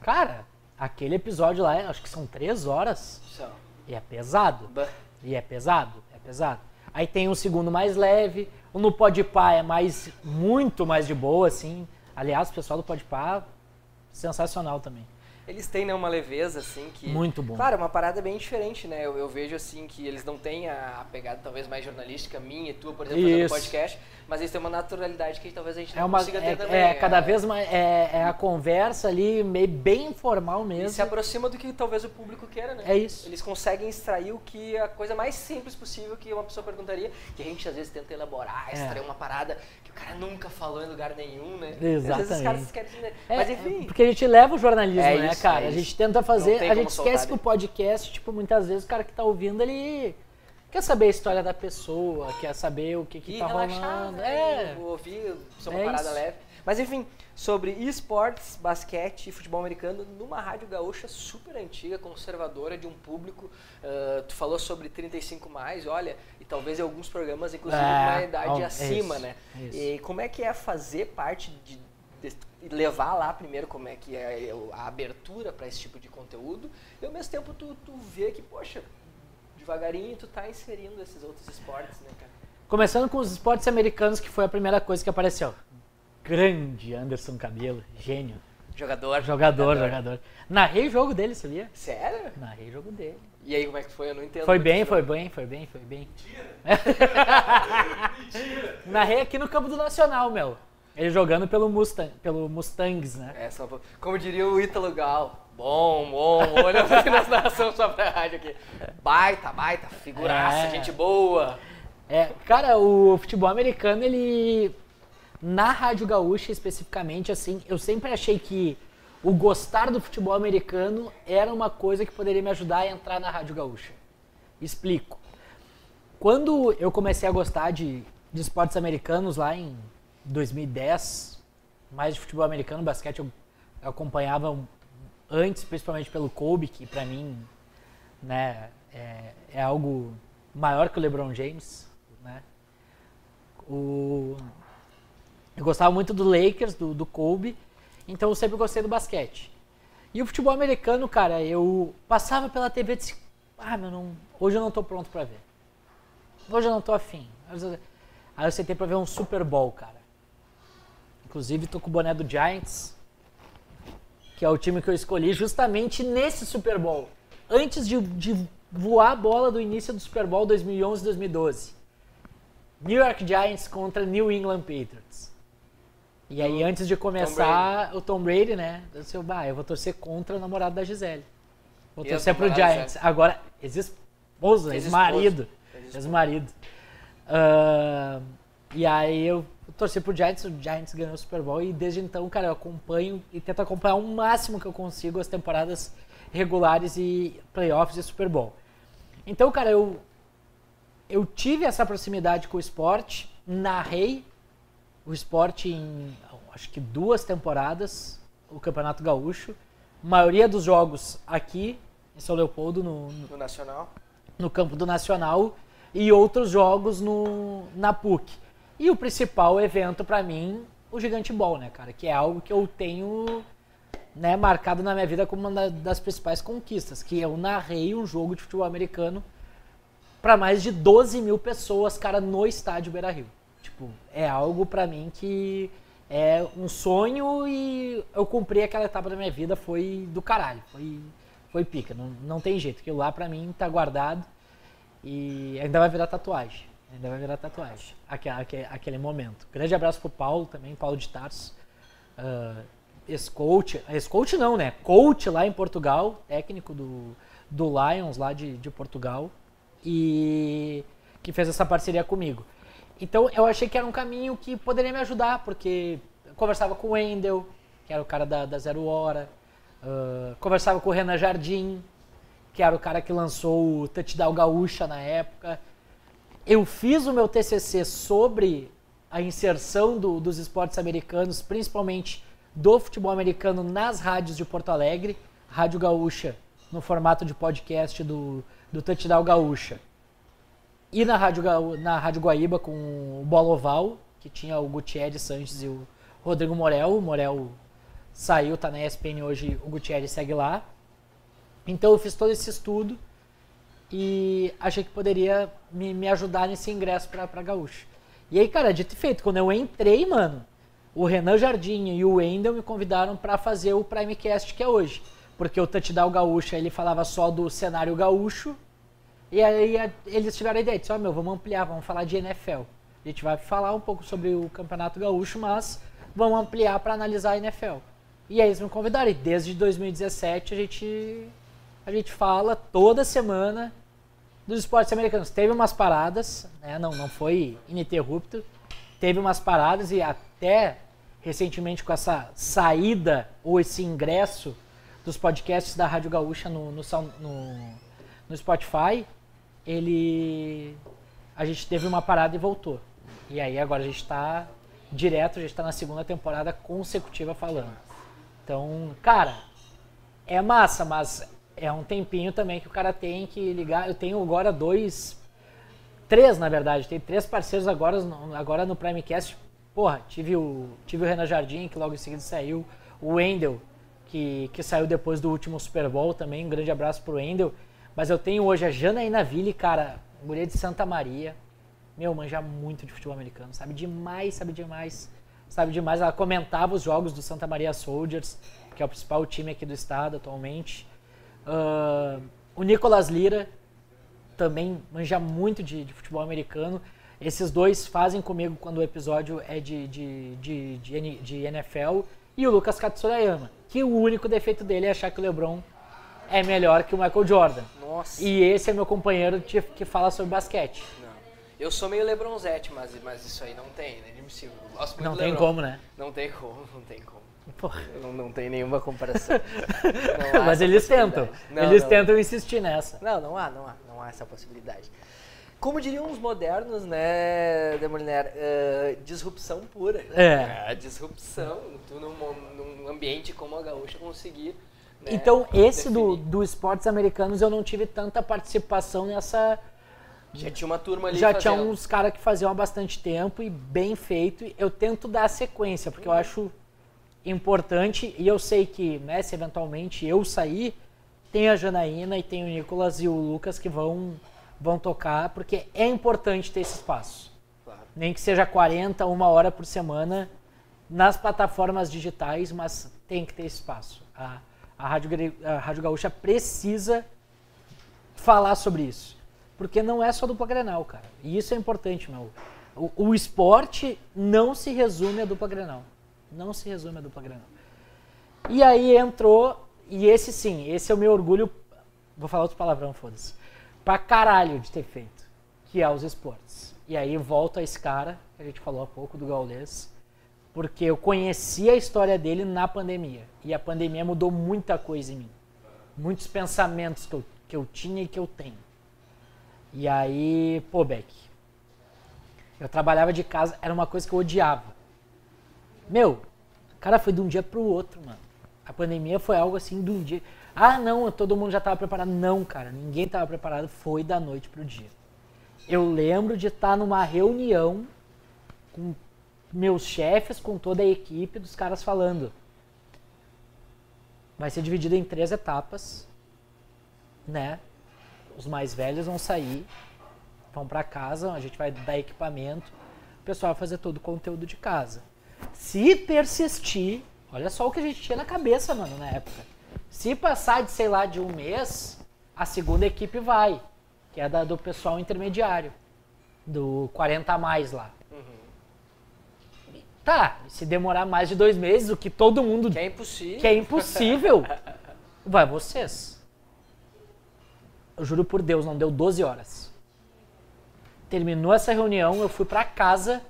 Cara, Aquele episódio lá, acho que são três horas. São. E é pesado. E é pesado, é pesado. Aí tem um segundo mais leve. O no Podpah é mais, muito mais de boa, assim. Aliás, o pessoal do Podpah, sensacional também eles têm né, uma leveza, assim, que... Muito bom. Claro, é uma parada bem diferente, né? Eu, eu vejo, assim, que eles não têm a, a, pegada talvez mais jornalística minha e tua, por exemplo, fazendo podcast, mas eles têm uma naturalidade que talvez a gente é não uma, consiga ter é, também. É, cada vez mais... É, é, a conversa ali, meio bem informal mesmo. E se aproxima do que talvez o público queira, né? É isso. Eles conseguem extrair o que a coisa mais simples possível que uma pessoa perguntaria, que a gente às vezes tenta elaborar, extrair é. uma parada cara nunca falou em lugar nenhum, né? Exatamente. Às vezes os caras querem... É, mas enfim... Porque a gente leva o jornalismo, é né, isso, cara? É a gente tenta fazer, a gente esquece que o podcast, tipo, muitas vezes o cara que tá ouvindo, ele quer saber a história da pessoa, quer saber o que, que e tá relaxar, rolando. Né? É. Ouvir sobre uma é parada isso. leve. Mas enfim, sobre esportes, basquete e futebol americano numa rádio gaúcha super antiga, conservadora, de um público. Uh, tu falou sobre 35 mais, olha, e talvez em alguns programas, inclusive, é, uma idade acima, isso, né? Isso. E como é que é fazer parte de levar lá primeiro como é que é a abertura para esse tipo de conteúdo e ao mesmo tempo tu, tu vê que, poxa, devagarinho tu tá inserindo esses outros esportes, né, cara? Começando com os esportes americanos, que foi a primeira coisa que apareceu. Grande Anderson Cabelo, gênio. Jogador. Jogador, jogador. jogador. Narrei jogo dele, sabia? Sério? Narrei jogo dele. E aí, como é que foi? Eu não entendo. Foi bem, foi bem, foi bem, foi bem. Mentira! Mentira! Narrei aqui no campo do Nacional, meu. ele jogando pelo, Mustang, pelo Mustangs, né? É, só, como diria o Ítalo Gal, bom, bom, olha a finalização só pra rádio aqui. Baita, baita, figuraça, É. gente boa. É, cara, o futebol americano, ele. Na Rádio Gaúcha, especificamente, assim, eu sempre achei que o gostar do futebol americano era uma coisa que poderia me ajudar a entrar na Rádio Gaúcha. Explico. Quando eu comecei a gostar de, de esportes americanos lá em 2010, mais de futebol americano, basquete eu, eu acompanhava antes, principalmente pelo Kobe, que pra mim né, é, é algo maior que o LeBron James, né? O, eu gostava muito do Lakers, do, do Kobe, então eu sempre gostei do basquete. E o futebol americano, cara, eu passava pela TV e disse, ah, meu, não, hoje eu não tô pronto pra ver. Hoje eu não tô afim. Aí eu sentei pra ver um Super Bowl, cara. Inclusive tô com o boné do Giants, que é o time que eu escolhi justamente nesse Super Bowl. Antes de, de voar a bola do início do Super Bowl 2011 2012. New York Giants contra New England Patriots. E aí, antes de começar, o Tom Brady, né? Eu disse, bah, eu vou torcer contra o namorado da Gisele. Vou E torcer pro Giants. Agora, ex-esposo, Ex-esposo. ex-marido. Ex-marido. Ah, e aí eu torci pro Giants, o Giants ganhou o Super Bowl e desde então, cara, eu acompanho e tento acompanhar o máximo que eu consigo as temporadas regulares e playoffs e Super Bowl. Então, cara, eu eu tive essa proximidade com o esporte, narrei o esporte em acho que duas temporadas, o Campeonato Gaúcho. A maioria dos jogos aqui em São Leopoldo, no, no, No Nacional. no campo do Nacional, e outros jogos no, na PUC. E o principal evento para mim, o Gigante Ball, né, cara? Que é algo que eu tenho né, marcado na minha vida como uma da- das principais conquistas, que eu narrei um jogo de futebol americano para mais de 12 mil pessoas, cara, no estádio Beira Rio. Tipo, é algo para mim que é um sonho e eu cumpri aquela etapa da minha vida, foi do caralho, foi, foi pica, não, não tem jeito, aquilo lá pra mim tá guardado e ainda vai virar tatuagem, ainda vai virar tatuagem, aquele, aquele, momento. Grande abraço pro Paulo também, Paulo de Tarso, ah, ex-coach, ex-coach não, né, coach lá em Portugal, técnico do, do Lions lá de, de Portugal, e que fez essa parceria comigo. Então eu achei que era um caminho que poderia me ajudar, porque conversava com o Wendel, que era o cara da, da Zero Hora, ah, conversava com o Renan Jardim, que era o cara que lançou o Touchdown Gaúcha na época. Eu fiz o meu TCC sobre a inserção do- dos esportes americanos, principalmente do futebol americano nas rádios de Porto Alegre, Rádio Gaúcha, no formato de podcast do, do Touchdown Gaúcha. E na Rádio, na Rádio Guaíba com o Bola Oval, que tinha o Gutierrez Sanches e o Rodrigo Morel. O Morel saiu, tá na ESPN hoje, o Gutierrez segue lá. Então eu fiz todo esse estudo e achei que poderia me, me ajudar nesse ingresso pra, pra Gaúcha. E aí, cara, dito e feito, quando eu entrei, mano, o Renan Jardim e o Wendel me convidaram pra fazer o Primecast que é hoje. Porque o Touchdown Gaúcha, ele falava só do cenário gaúcho, e aí eles tiveram a ideia, disse, ó meu, vamos ampliar, vamos falar de NFL. A gente vai falar um pouco sobre o Campeonato Gaúcho, mas vamos ampliar para analisar a NFL. E aí eles me convidaram, e desde 2017 a gente, a gente fala toda semana dos esportes americanos. Teve umas paradas, né, não, não foi ininterrupto, teve umas paradas e até recentemente com essa saída ou esse ingresso dos podcasts da Rádio Gaúcha no, no, no, no Spotify, ele a gente teve uma parada e voltou. E aí agora a gente está direto, a gente está na segunda temporada consecutiva falando. Então, cara, é massa, mas é um tempinho também que o cara tem que ligar. Eu tenho agora dois, três na verdade, tem três parceiros agora, agora no Primecast. Porra, tive o, tive o Renan Jardim, que logo em seguida saiu, o Wendel, que, que saiu depois do último Super Bowl também. Um grande abraço pro Wendel. Mas eu tenho hoje a Janaína Ville, cara, mulher de Santa Maria. Meu, manja muito de futebol americano, sabe demais, sabe demais, sabe demais. Ela comentava os jogos do Santa Maria Soldiers, que é o principal time aqui do estado atualmente. Ah, o Nicolas Lira também manja muito de, de futebol americano. Esses dois fazem comigo quando o episódio é de, de, de, de NFL. E o Lucas Katsurayama, que o único defeito dele é achar que o LeBron é melhor que o Michael Jordan. Nossa. E esse é meu companheiro que fala sobre basquete. Não. Eu sou meio Lebronzete, mas, mas isso aí não tem, né? Admissível. Eu Gosto Não tem Lebron. como, né? Não tem como, não tem como. Porra. Não, não tem nenhuma comparação. Mas eles tentam. Não, eles não. tentam insistir nessa. Não, não há, não há, não há essa possibilidade. Como diriam os modernos, né, Demoliner, eh, disrupção pura. É. disrupção. Tu num, num ambiente como a gaúcha conseguir. Né, Então, esse do, do esportes americanos eu não tive tanta participação nessa. Já tinha uma turma ali Já tinha fazendo. uns caras que faziam há bastante tempo e bem feito. E Eu tento dar sequência, porque eu acho importante. E eu sei que, né, se eventualmente eu sair, tem a Janaína e tem o Nicolas e o Lucas que vão, vão tocar, porque é importante ter esse espaço. Claro. Nem que seja 40, uma hora por semana nas plataformas digitais, mas tem que ter espaço. A, a, Rádio, a Rádio Gaúcha precisa falar sobre isso. Porque não é só dupla Grenal, cara. E isso é importante, meu. O, o esporte não se resume a dupla Grenal. Não se resume a dupla Grenal. E aí entrou, e esse sim, esse é o meu orgulho, vou falar outro palavrão, foda-se, pra caralho de ter feito, que é os esportes. E aí volta esse cara, que a gente falou há pouco, do Gaulês, porque eu conheci a história dele na pandemia. E a pandemia mudou muita coisa em mim. Muitos pensamentos que eu, que eu tinha e que eu tenho. E aí, pô, Beck, eu trabalhava de casa, era uma coisa que eu odiava. Meu, cara, foi de um dia pro outro, mano. A pandemia foi algo assim de um dia. Ah, não, todo mundo já tava preparado. Não, cara, ninguém tava preparado. Foi da noite pro dia. Eu lembro de estar numa reunião com meus chefes, com toda a equipe, dos caras falando. Vai ser dividido em três etapas, né? Os mais velhos vão sair, vão para casa, a gente vai dar equipamento, o pessoal vai fazer todo o conteúdo de casa. Se persistir, olha só o que a gente tinha na cabeça, mano, na época. Se passar de, sei lá, de um mês, a segunda equipe vai, que é da do pessoal intermediário, do 40 a mais lá. Tá, se demorar mais de dois meses, o que todo mundo Que é impossível. que é impossível, vai vocês. Eu juro por Deus, não deu 12 horas. Terminou essa reunião, eu fui pra casa,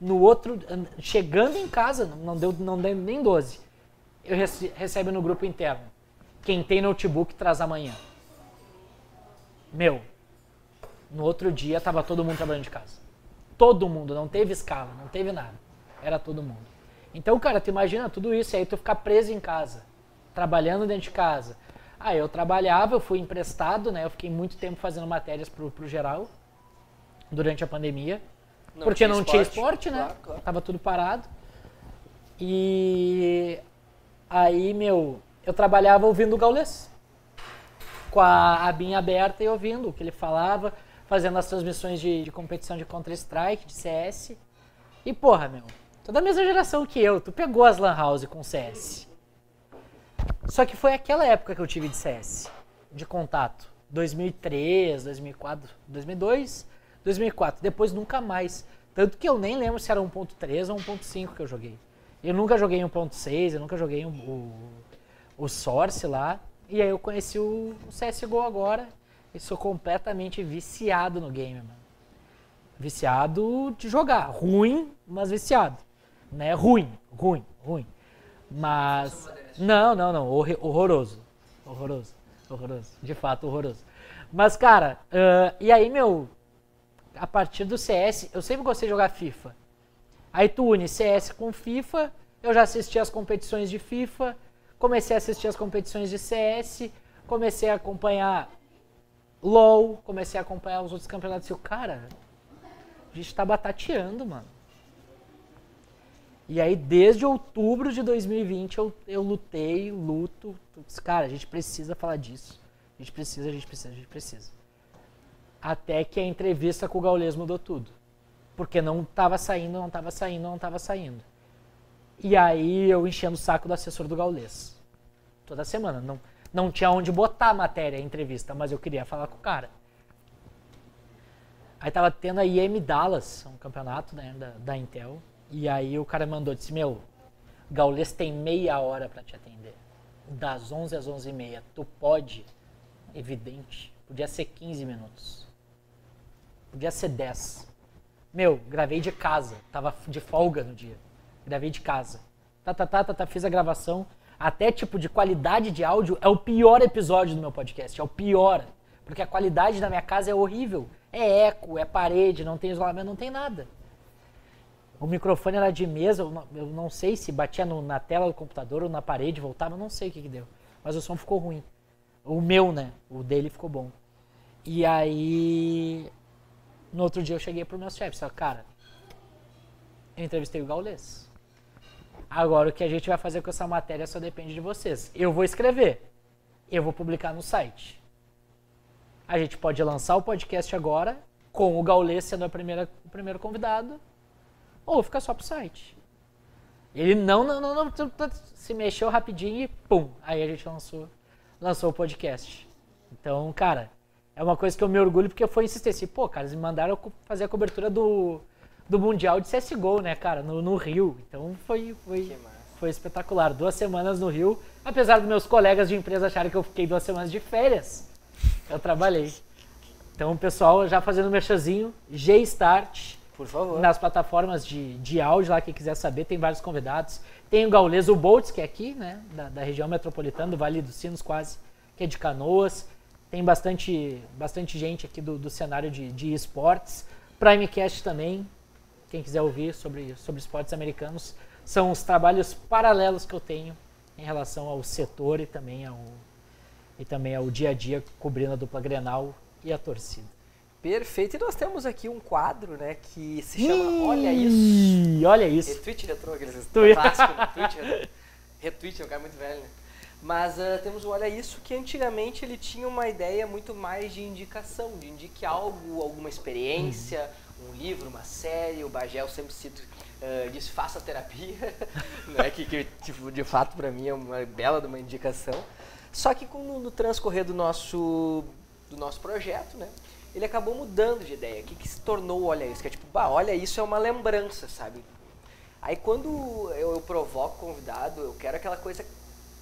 no outro, chegando em casa, não deu, não deu nem 12. Eu rece- recebo no grupo interno. Quem tem notebook traz amanhã. Meu, no outro dia tava todo mundo trabalhando de casa. Todo mundo, não teve escala, não teve nada. Era todo mundo. Então, cara, tu imagina tudo isso, e aí tu ficar preso em casa, trabalhando dentro de casa. Ah, eu trabalhava, eu fui emprestado, né? Eu fiquei muito tempo fazendo matérias pro, pro geral durante a pandemia. Não porque tinha não tinha esporte, esporte, né? claro, claro. Tava tudo parado. E aí, meu, eu trabalhava ouvindo o Gaules. Com a abinha aberta e ouvindo o que ele falava, fazendo as transmissões de, de competição de Counter-Strike, de CS. E porra, meu, toda a mesma geração que eu, tu pegou as Lan House com CS. Só que foi aquela época que eu tive de CS, de contato. 2003, 2004, 2002, 2004. Depois nunca mais. Tanto que eu nem lembro se era 1.3 ou 1.5 que eu joguei. Eu nunca joguei 1.6, eu nunca joguei o, o, o Source lá. E aí eu conheci o, o CSGO agora e sou completamente viciado no game, mano. Viciado de jogar. Ruim, mas viciado. Né? Ruim, ruim, ruim. Mas. Não, não, não. Horroroso. Horroroso. Horroroso. De fato, horroroso. Mas, cara, ah, e aí, meu. A partir do CS, eu sempre gostei de jogar FIFA. Aí tu une CS com FIFA, eu já assisti as competições de FIFA, comecei a assistir as competições de CS, comecei a acompanhar LoL, comecei a acompanhar os outros campeonatos e eu, cara, a gente tá batateando, mano. E aí, desde outubro de 2020, eu, eu lutei, luto. Cara, a gente precisa falar disso. A gente precisa, a gente precisa, a gente precisa. Até que a entrevista com o Gaules mudou tudo. Porque não tava saindo, não tava saindo, não tava saindo. E aí eu enchendo o saco do assessor do Gaules. Toda semana. Não, não tinha onde botar a matéria, a entrevista, mas eu queria falar com o cara. Aí tava tendo a IM Dallas, um campeonato né, da, da Intel. E aí o cara mandou, disse, meu, Gaules tem meia hora para te atender. Das 11 às 11 e meia. Tu pode? Evidente. Podia ser 15 minutos. Podia ser 10. Meu, gravei de casa. Tava de folga no dia. Gravei de casa. Tá, tá, tá, tá, tá, fiz a gravação. Até tipo de qualidade de áudio é o pior episódio do meu podcast. É o pior. Porque a qualidade da minha casa é horrível. É eco, é parede, não tem isolamento, não tem nada. O microfone era de mesa, eu não, sei se batia no, na tela do computador ou na parede, voltava, eu não sei o que, que deu. Mas o som ficou ruim. O meu, né? O dele ficou bom. E aí, no outro dia eu cheguei pro meu chefe, falei, cara, eu entrevistei o Gaules. Agora o que a gente vai fazer com essa matéria só depende de vocês. Eu vou escrever, eu vou publicar no site. A gente pode lançar o podcast agora, com o Gaules sendo a primeira, o primeiro convidado, ou ficar só pro site. Ele não, não, não, não, se mexeu rapidinho e pum, aí a gente lançou, lançou o podcast. Então, cara, é uma coisa que eu me orgulho porque foi insistência. Pô, cara, eles me mandaram fazer a cobertura do, do Mundial de CSGO, né, cara, no, no Rio. Então foi, foi, foi espetacular. Duas semanas no Rio, apesar dos meus colegas de empresa acharem que eu fiquei duas semanas de férias, eu trabalhei. Então, pessoal, já fazendo merchazinho, G-Start. Por favor. Nas plataformas de, de áudio lá, quem quiser saber, tem vários convidados. Tem o Gaules, o Boltz, que é aqui, né, da, da região metropolitana, do Vale dos Sinos quase, que é de Canoas. Tem bastante, bastante gente aqui do, do cenário de, de esportes. Primecast também, quem quiser ouvir sobre, sobre esportes americanos. São os trabalhos paralelos que eu tenho em relação ao setor e também ao, e também ao dia a dia cobrindo a dupla Grenal e a torcida. Perfeito. E nós temos aqui um quadro, né, que se chama Ih, Olha Isso. Olha isso. Retweet retrô, aqueles clássicos, retweet retrô. Retweet é um cara muito velho, né? Mas uh, temos o Olha Isso, que antigamente ele tinha uma ideia muito mais de indicação, de indique algo, alguma experiência, uhum. um livro, uma série. O Bagel sempre cita, uh, diz faça terapia, né? que, que tipo, de fato para mim é uma bela de uma indicação. Só que com, no transcorrer do nosso, do nosso projeto, né? Ele acabou mudando de ideia. O que, que se tornou Olha Isso? Que é tipo, bah, olha isso é uma lembrança, sabe? Aí quando eu, eu provoco o convidado, eu quero aquela coisa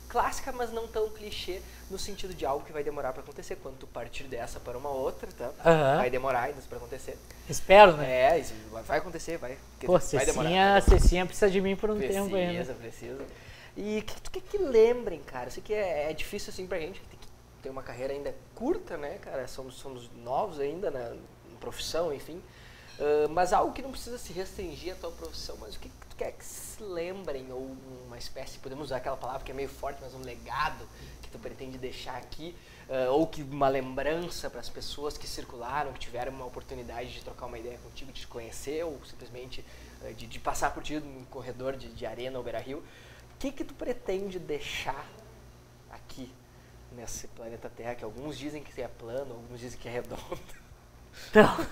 clássica, mas não tão clichê, no sentido de algo que vai demorar para acontecer. Quando tu partir dessa para uma outra, tá? Uhum. Vai demorar ainda para acontecer. Espero, né? É, isso vai acontecer, vai. Pô, vai Cecinha, demorar. Cecinha precisa de mim por um precisa, tempo ainda. Precisa, precisa. E o que tu quer que lembrem, cara? Isso aqui é, é difícil assim pra gente, que tem, uma carreira ainda curta, né, cara? Somos, somos novos ainda na, na profissão, enfim. Uh, mas algo que não precisa se restringir à tua profissão, mas o que, que tu quer que se lembrem, ou uma espécie, podemos usar aquela palavra que é meio forte, mas um legado que tu pretende deixar aqui, uh, ou que uma lembrança para as pessoas que circularam, que tiveram uma oportunidade de trocar uma ideia contigo, de te conhecer, ou simplesmente uh, de, de, passar por ti num corredor de, de arena ou Beira-Rio. O que que tu pretende deixar aqui nesse planeta Terra, que alguns dizem que é plano, alguns dizem que é redondo? Não. o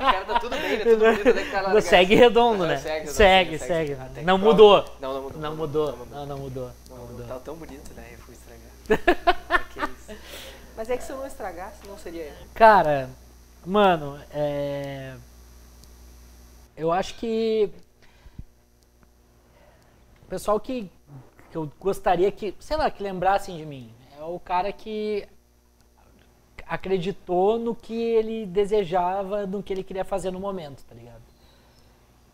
cara tá tudo bem, né? Tudo bonito, né? Cara segue redondo, né? Segue, segue. segue, segue. Não, mudou. Não, não mudou. Não mudou. Não, não mudou. Não, não mudou. Tava tão bonito, né? Eu fui estragar. que isso. Mas é que se eu não estragasse, não seria. Cara, mano, é. Eu acho que. O pessoal que, que eu gostaria que, sei lá, que lembrassem de mim. É o cara que acreditou no que ele desejava, no que ele queria fazer no momento, tá ligado?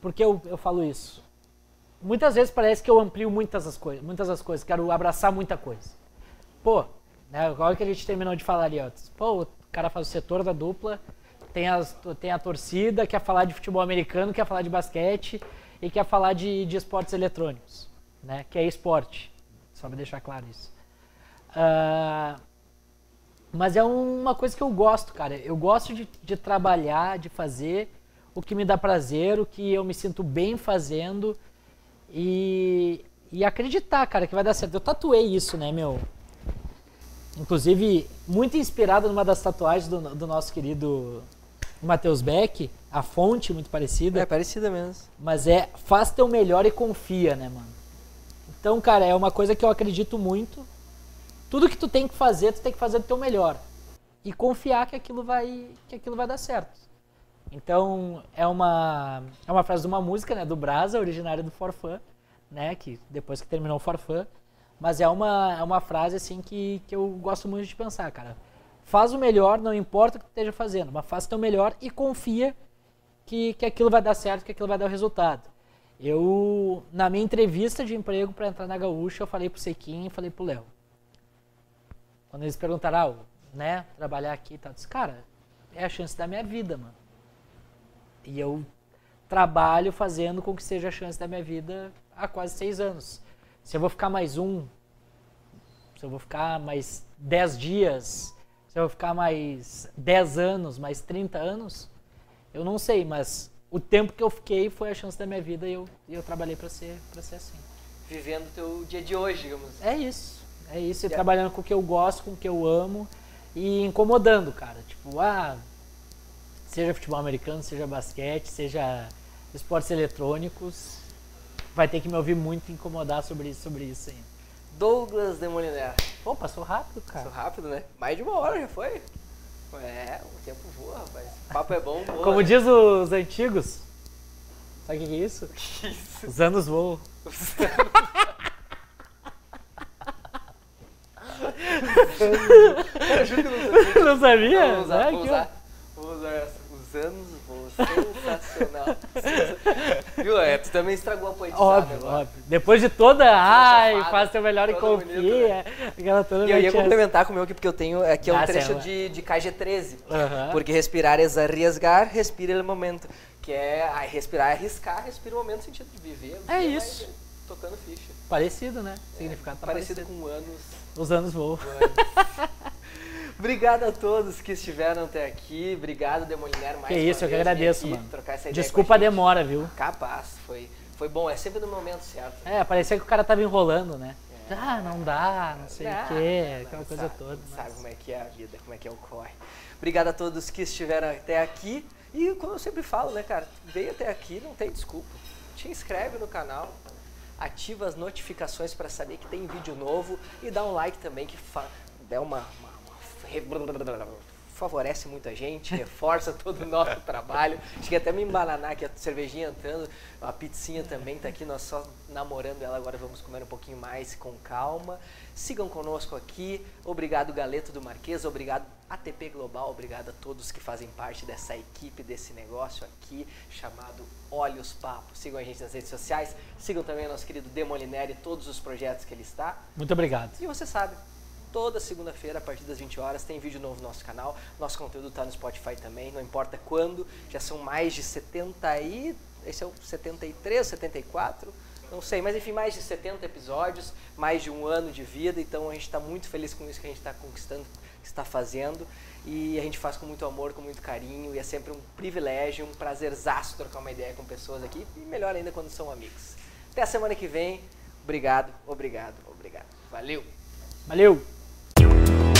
Porque eu, eu falo isso? Muitas vezes parece que eu amplio muitas as coisas, muitas as coisas, quero abraçar muita coisa. Pô, né, agora que a gente terminou de falar ali, ó, pô, o cara faz o setor da dupla, tem, as, tem a torcida, quer falar de futebol americano, quer falar de basquete e quer falar de, de esportes eletrônicos, né, que é esporte, só pra deixar claro isso. Uh, mas é uma coisa que eu gosto, cara. Eu gosto de, de trabalhar, de fazer o que me dá prazer, o que eu me sinto bem fazendo e, e acreditar, cara, que vai dar certo. Eu tatuei isso, né, meu? Inclusive, muito inspirado numa das tatuagens do, do nosso querido Matheus Beck, a fonte muito parecida. É parecida mesmo. Mas é faz teu melhor e confia, né, mano? Então, cara, é uma coisa que eu acredito muito tudo que tu tem que fazer, tu tem que fazer do teu melhor. e confiar que aquilo vai que aquilo vai dar certo. Então, é uma é uma frase de uma música, né, do Brasa, originária do Forfã, né, que depois que terminou o Forfã, mas é uma é uma frase assim que, que eu gosto muito de pensar, cara. Faz o melhor, não importa o que esteja fazendo, mas faz o teu melhor e confia que, que aquilo vai dar certo, que aquilo vai dar o resultado. Eu, na minha entrevista de emprego para entrar na Gaúcha, eu falei pro Sequinho e falei pro Léo. Quando eles perguntaram, ah, né, trabalhar aqui e tal, eu disse, cara, é a chance da minha vida, mano. E eu trabalho fazendo com que seja a chance da minha vida há quase seis anos. Se eu vou ficar mais um, se eu vou ficar mais dez dias, se eu vou ficar mais dez anos, mais 30 anos, eu não sei, mas o tempo que eu fiquei foi a chance da minha vida e eu, eu trabalhei para ser, pra ser assim. Vivendo o teu dia de hoje, digamos assim. É isso. É isso, e trabalhando com o que eu gosto, com o que eu amo e incomodando, cara. Tipo, ah, seja futebol americano, seja basquete, seja esportes eletrônicos, vai ter que me ouvir muito incomodar sobre isso, sobre isso ainda. Douglas de Moliner. Pô, passou rápido, cara. Passou rápido, né? Mais de uma hora já foi. É, o tempo voa, rapaz. O papo é bom, voa. Como né? diz os antigos, sabe o que que é isso? Que isso? Os anos voam. Eu juro que não sabia. Não sabia? Vou usar, É, vou usar. Vou usar essa. Os anos Sensacional. Viu? É, tu também estragou a poetizada Óbvio, agora. óbvio. Depois de toda, ai, safada, faz teu melhor e confia. Aquela toda E eu ia metiaça. complementar com o meu aqui, porque eu tenho. Aqui é um Ah, trecho lá. de, de KG13. Aham. Porque respirar é arriesgar, respira el momento. Que é ah, respirar é arriscar, respira o momento no sentido de viver. É isso. Tocando ficha. Parecido, né? O significado tá Parecido parecido. com anos. Os anos voam. Obrigado a todos que estiveram até aqui. Obrigado, Demoliner, mais Que isso, eu que agradeço, mano. Trocar essa ideia Desculpa a gente. demora, viu? Capaz, foi, foi bom. É sempre no momento certo. É, parecia que o cara tava enrolando, né? Ah, não dá, não sei Ah, o quê, não, aquela coisa sabe, toda. Sabe como é que é a vida, como é que é o corre. Obrigado a todos que estiveram até aqui. E como eu sempre falo, né, cara? Veio até aqui, não tem desculpa. Te inscreve no canal, ativa as notificações para saber que tem vídeo novo e dá um like também que fa dá uma, uma- uma favorece muita gente, reforça todo o nosso trabalho. Cheguei até a me embananar aqui, a cervejinha entrando, a pizzinha também tá aqui, nós só namorando ela, agora vamos comer um pouquinho mais com calma. Sigam conosco aqui. Obrigado, Galeto do Marquês. Obrigado, ATP Global. Obrigado a todos que fazem parte dessa equipe, desse negócio aqui chamado Olhos Papo. Sigam a gente nas redes sociais. Sigam também o nosso querido Demolineri e todos os projetos que ele está. Muito obrigado. E você sabe, toda segunda-feira, a partir das 20 horas, tem vídeo novo no nosso canal. Nosso conteúdo está no Spotify também, não importa quando. Já são mais de 70 e... Esse é o 73, 74? Não sei, mas enfim, mais de 70 episódios, mais de um ano de vida. Então a gente está muito feliz com isso que a gente está conquistando, que está fazendo. E a gente faz com muito amor, com muito carinho. E é sempre um privilégio, um prazerzaço trocar uma ideia com pessoas aqui. E melhor ainda quando são amigos. Até a semana que vem. Obrigado, obrigado, obrigado. Valeu! Valeu! you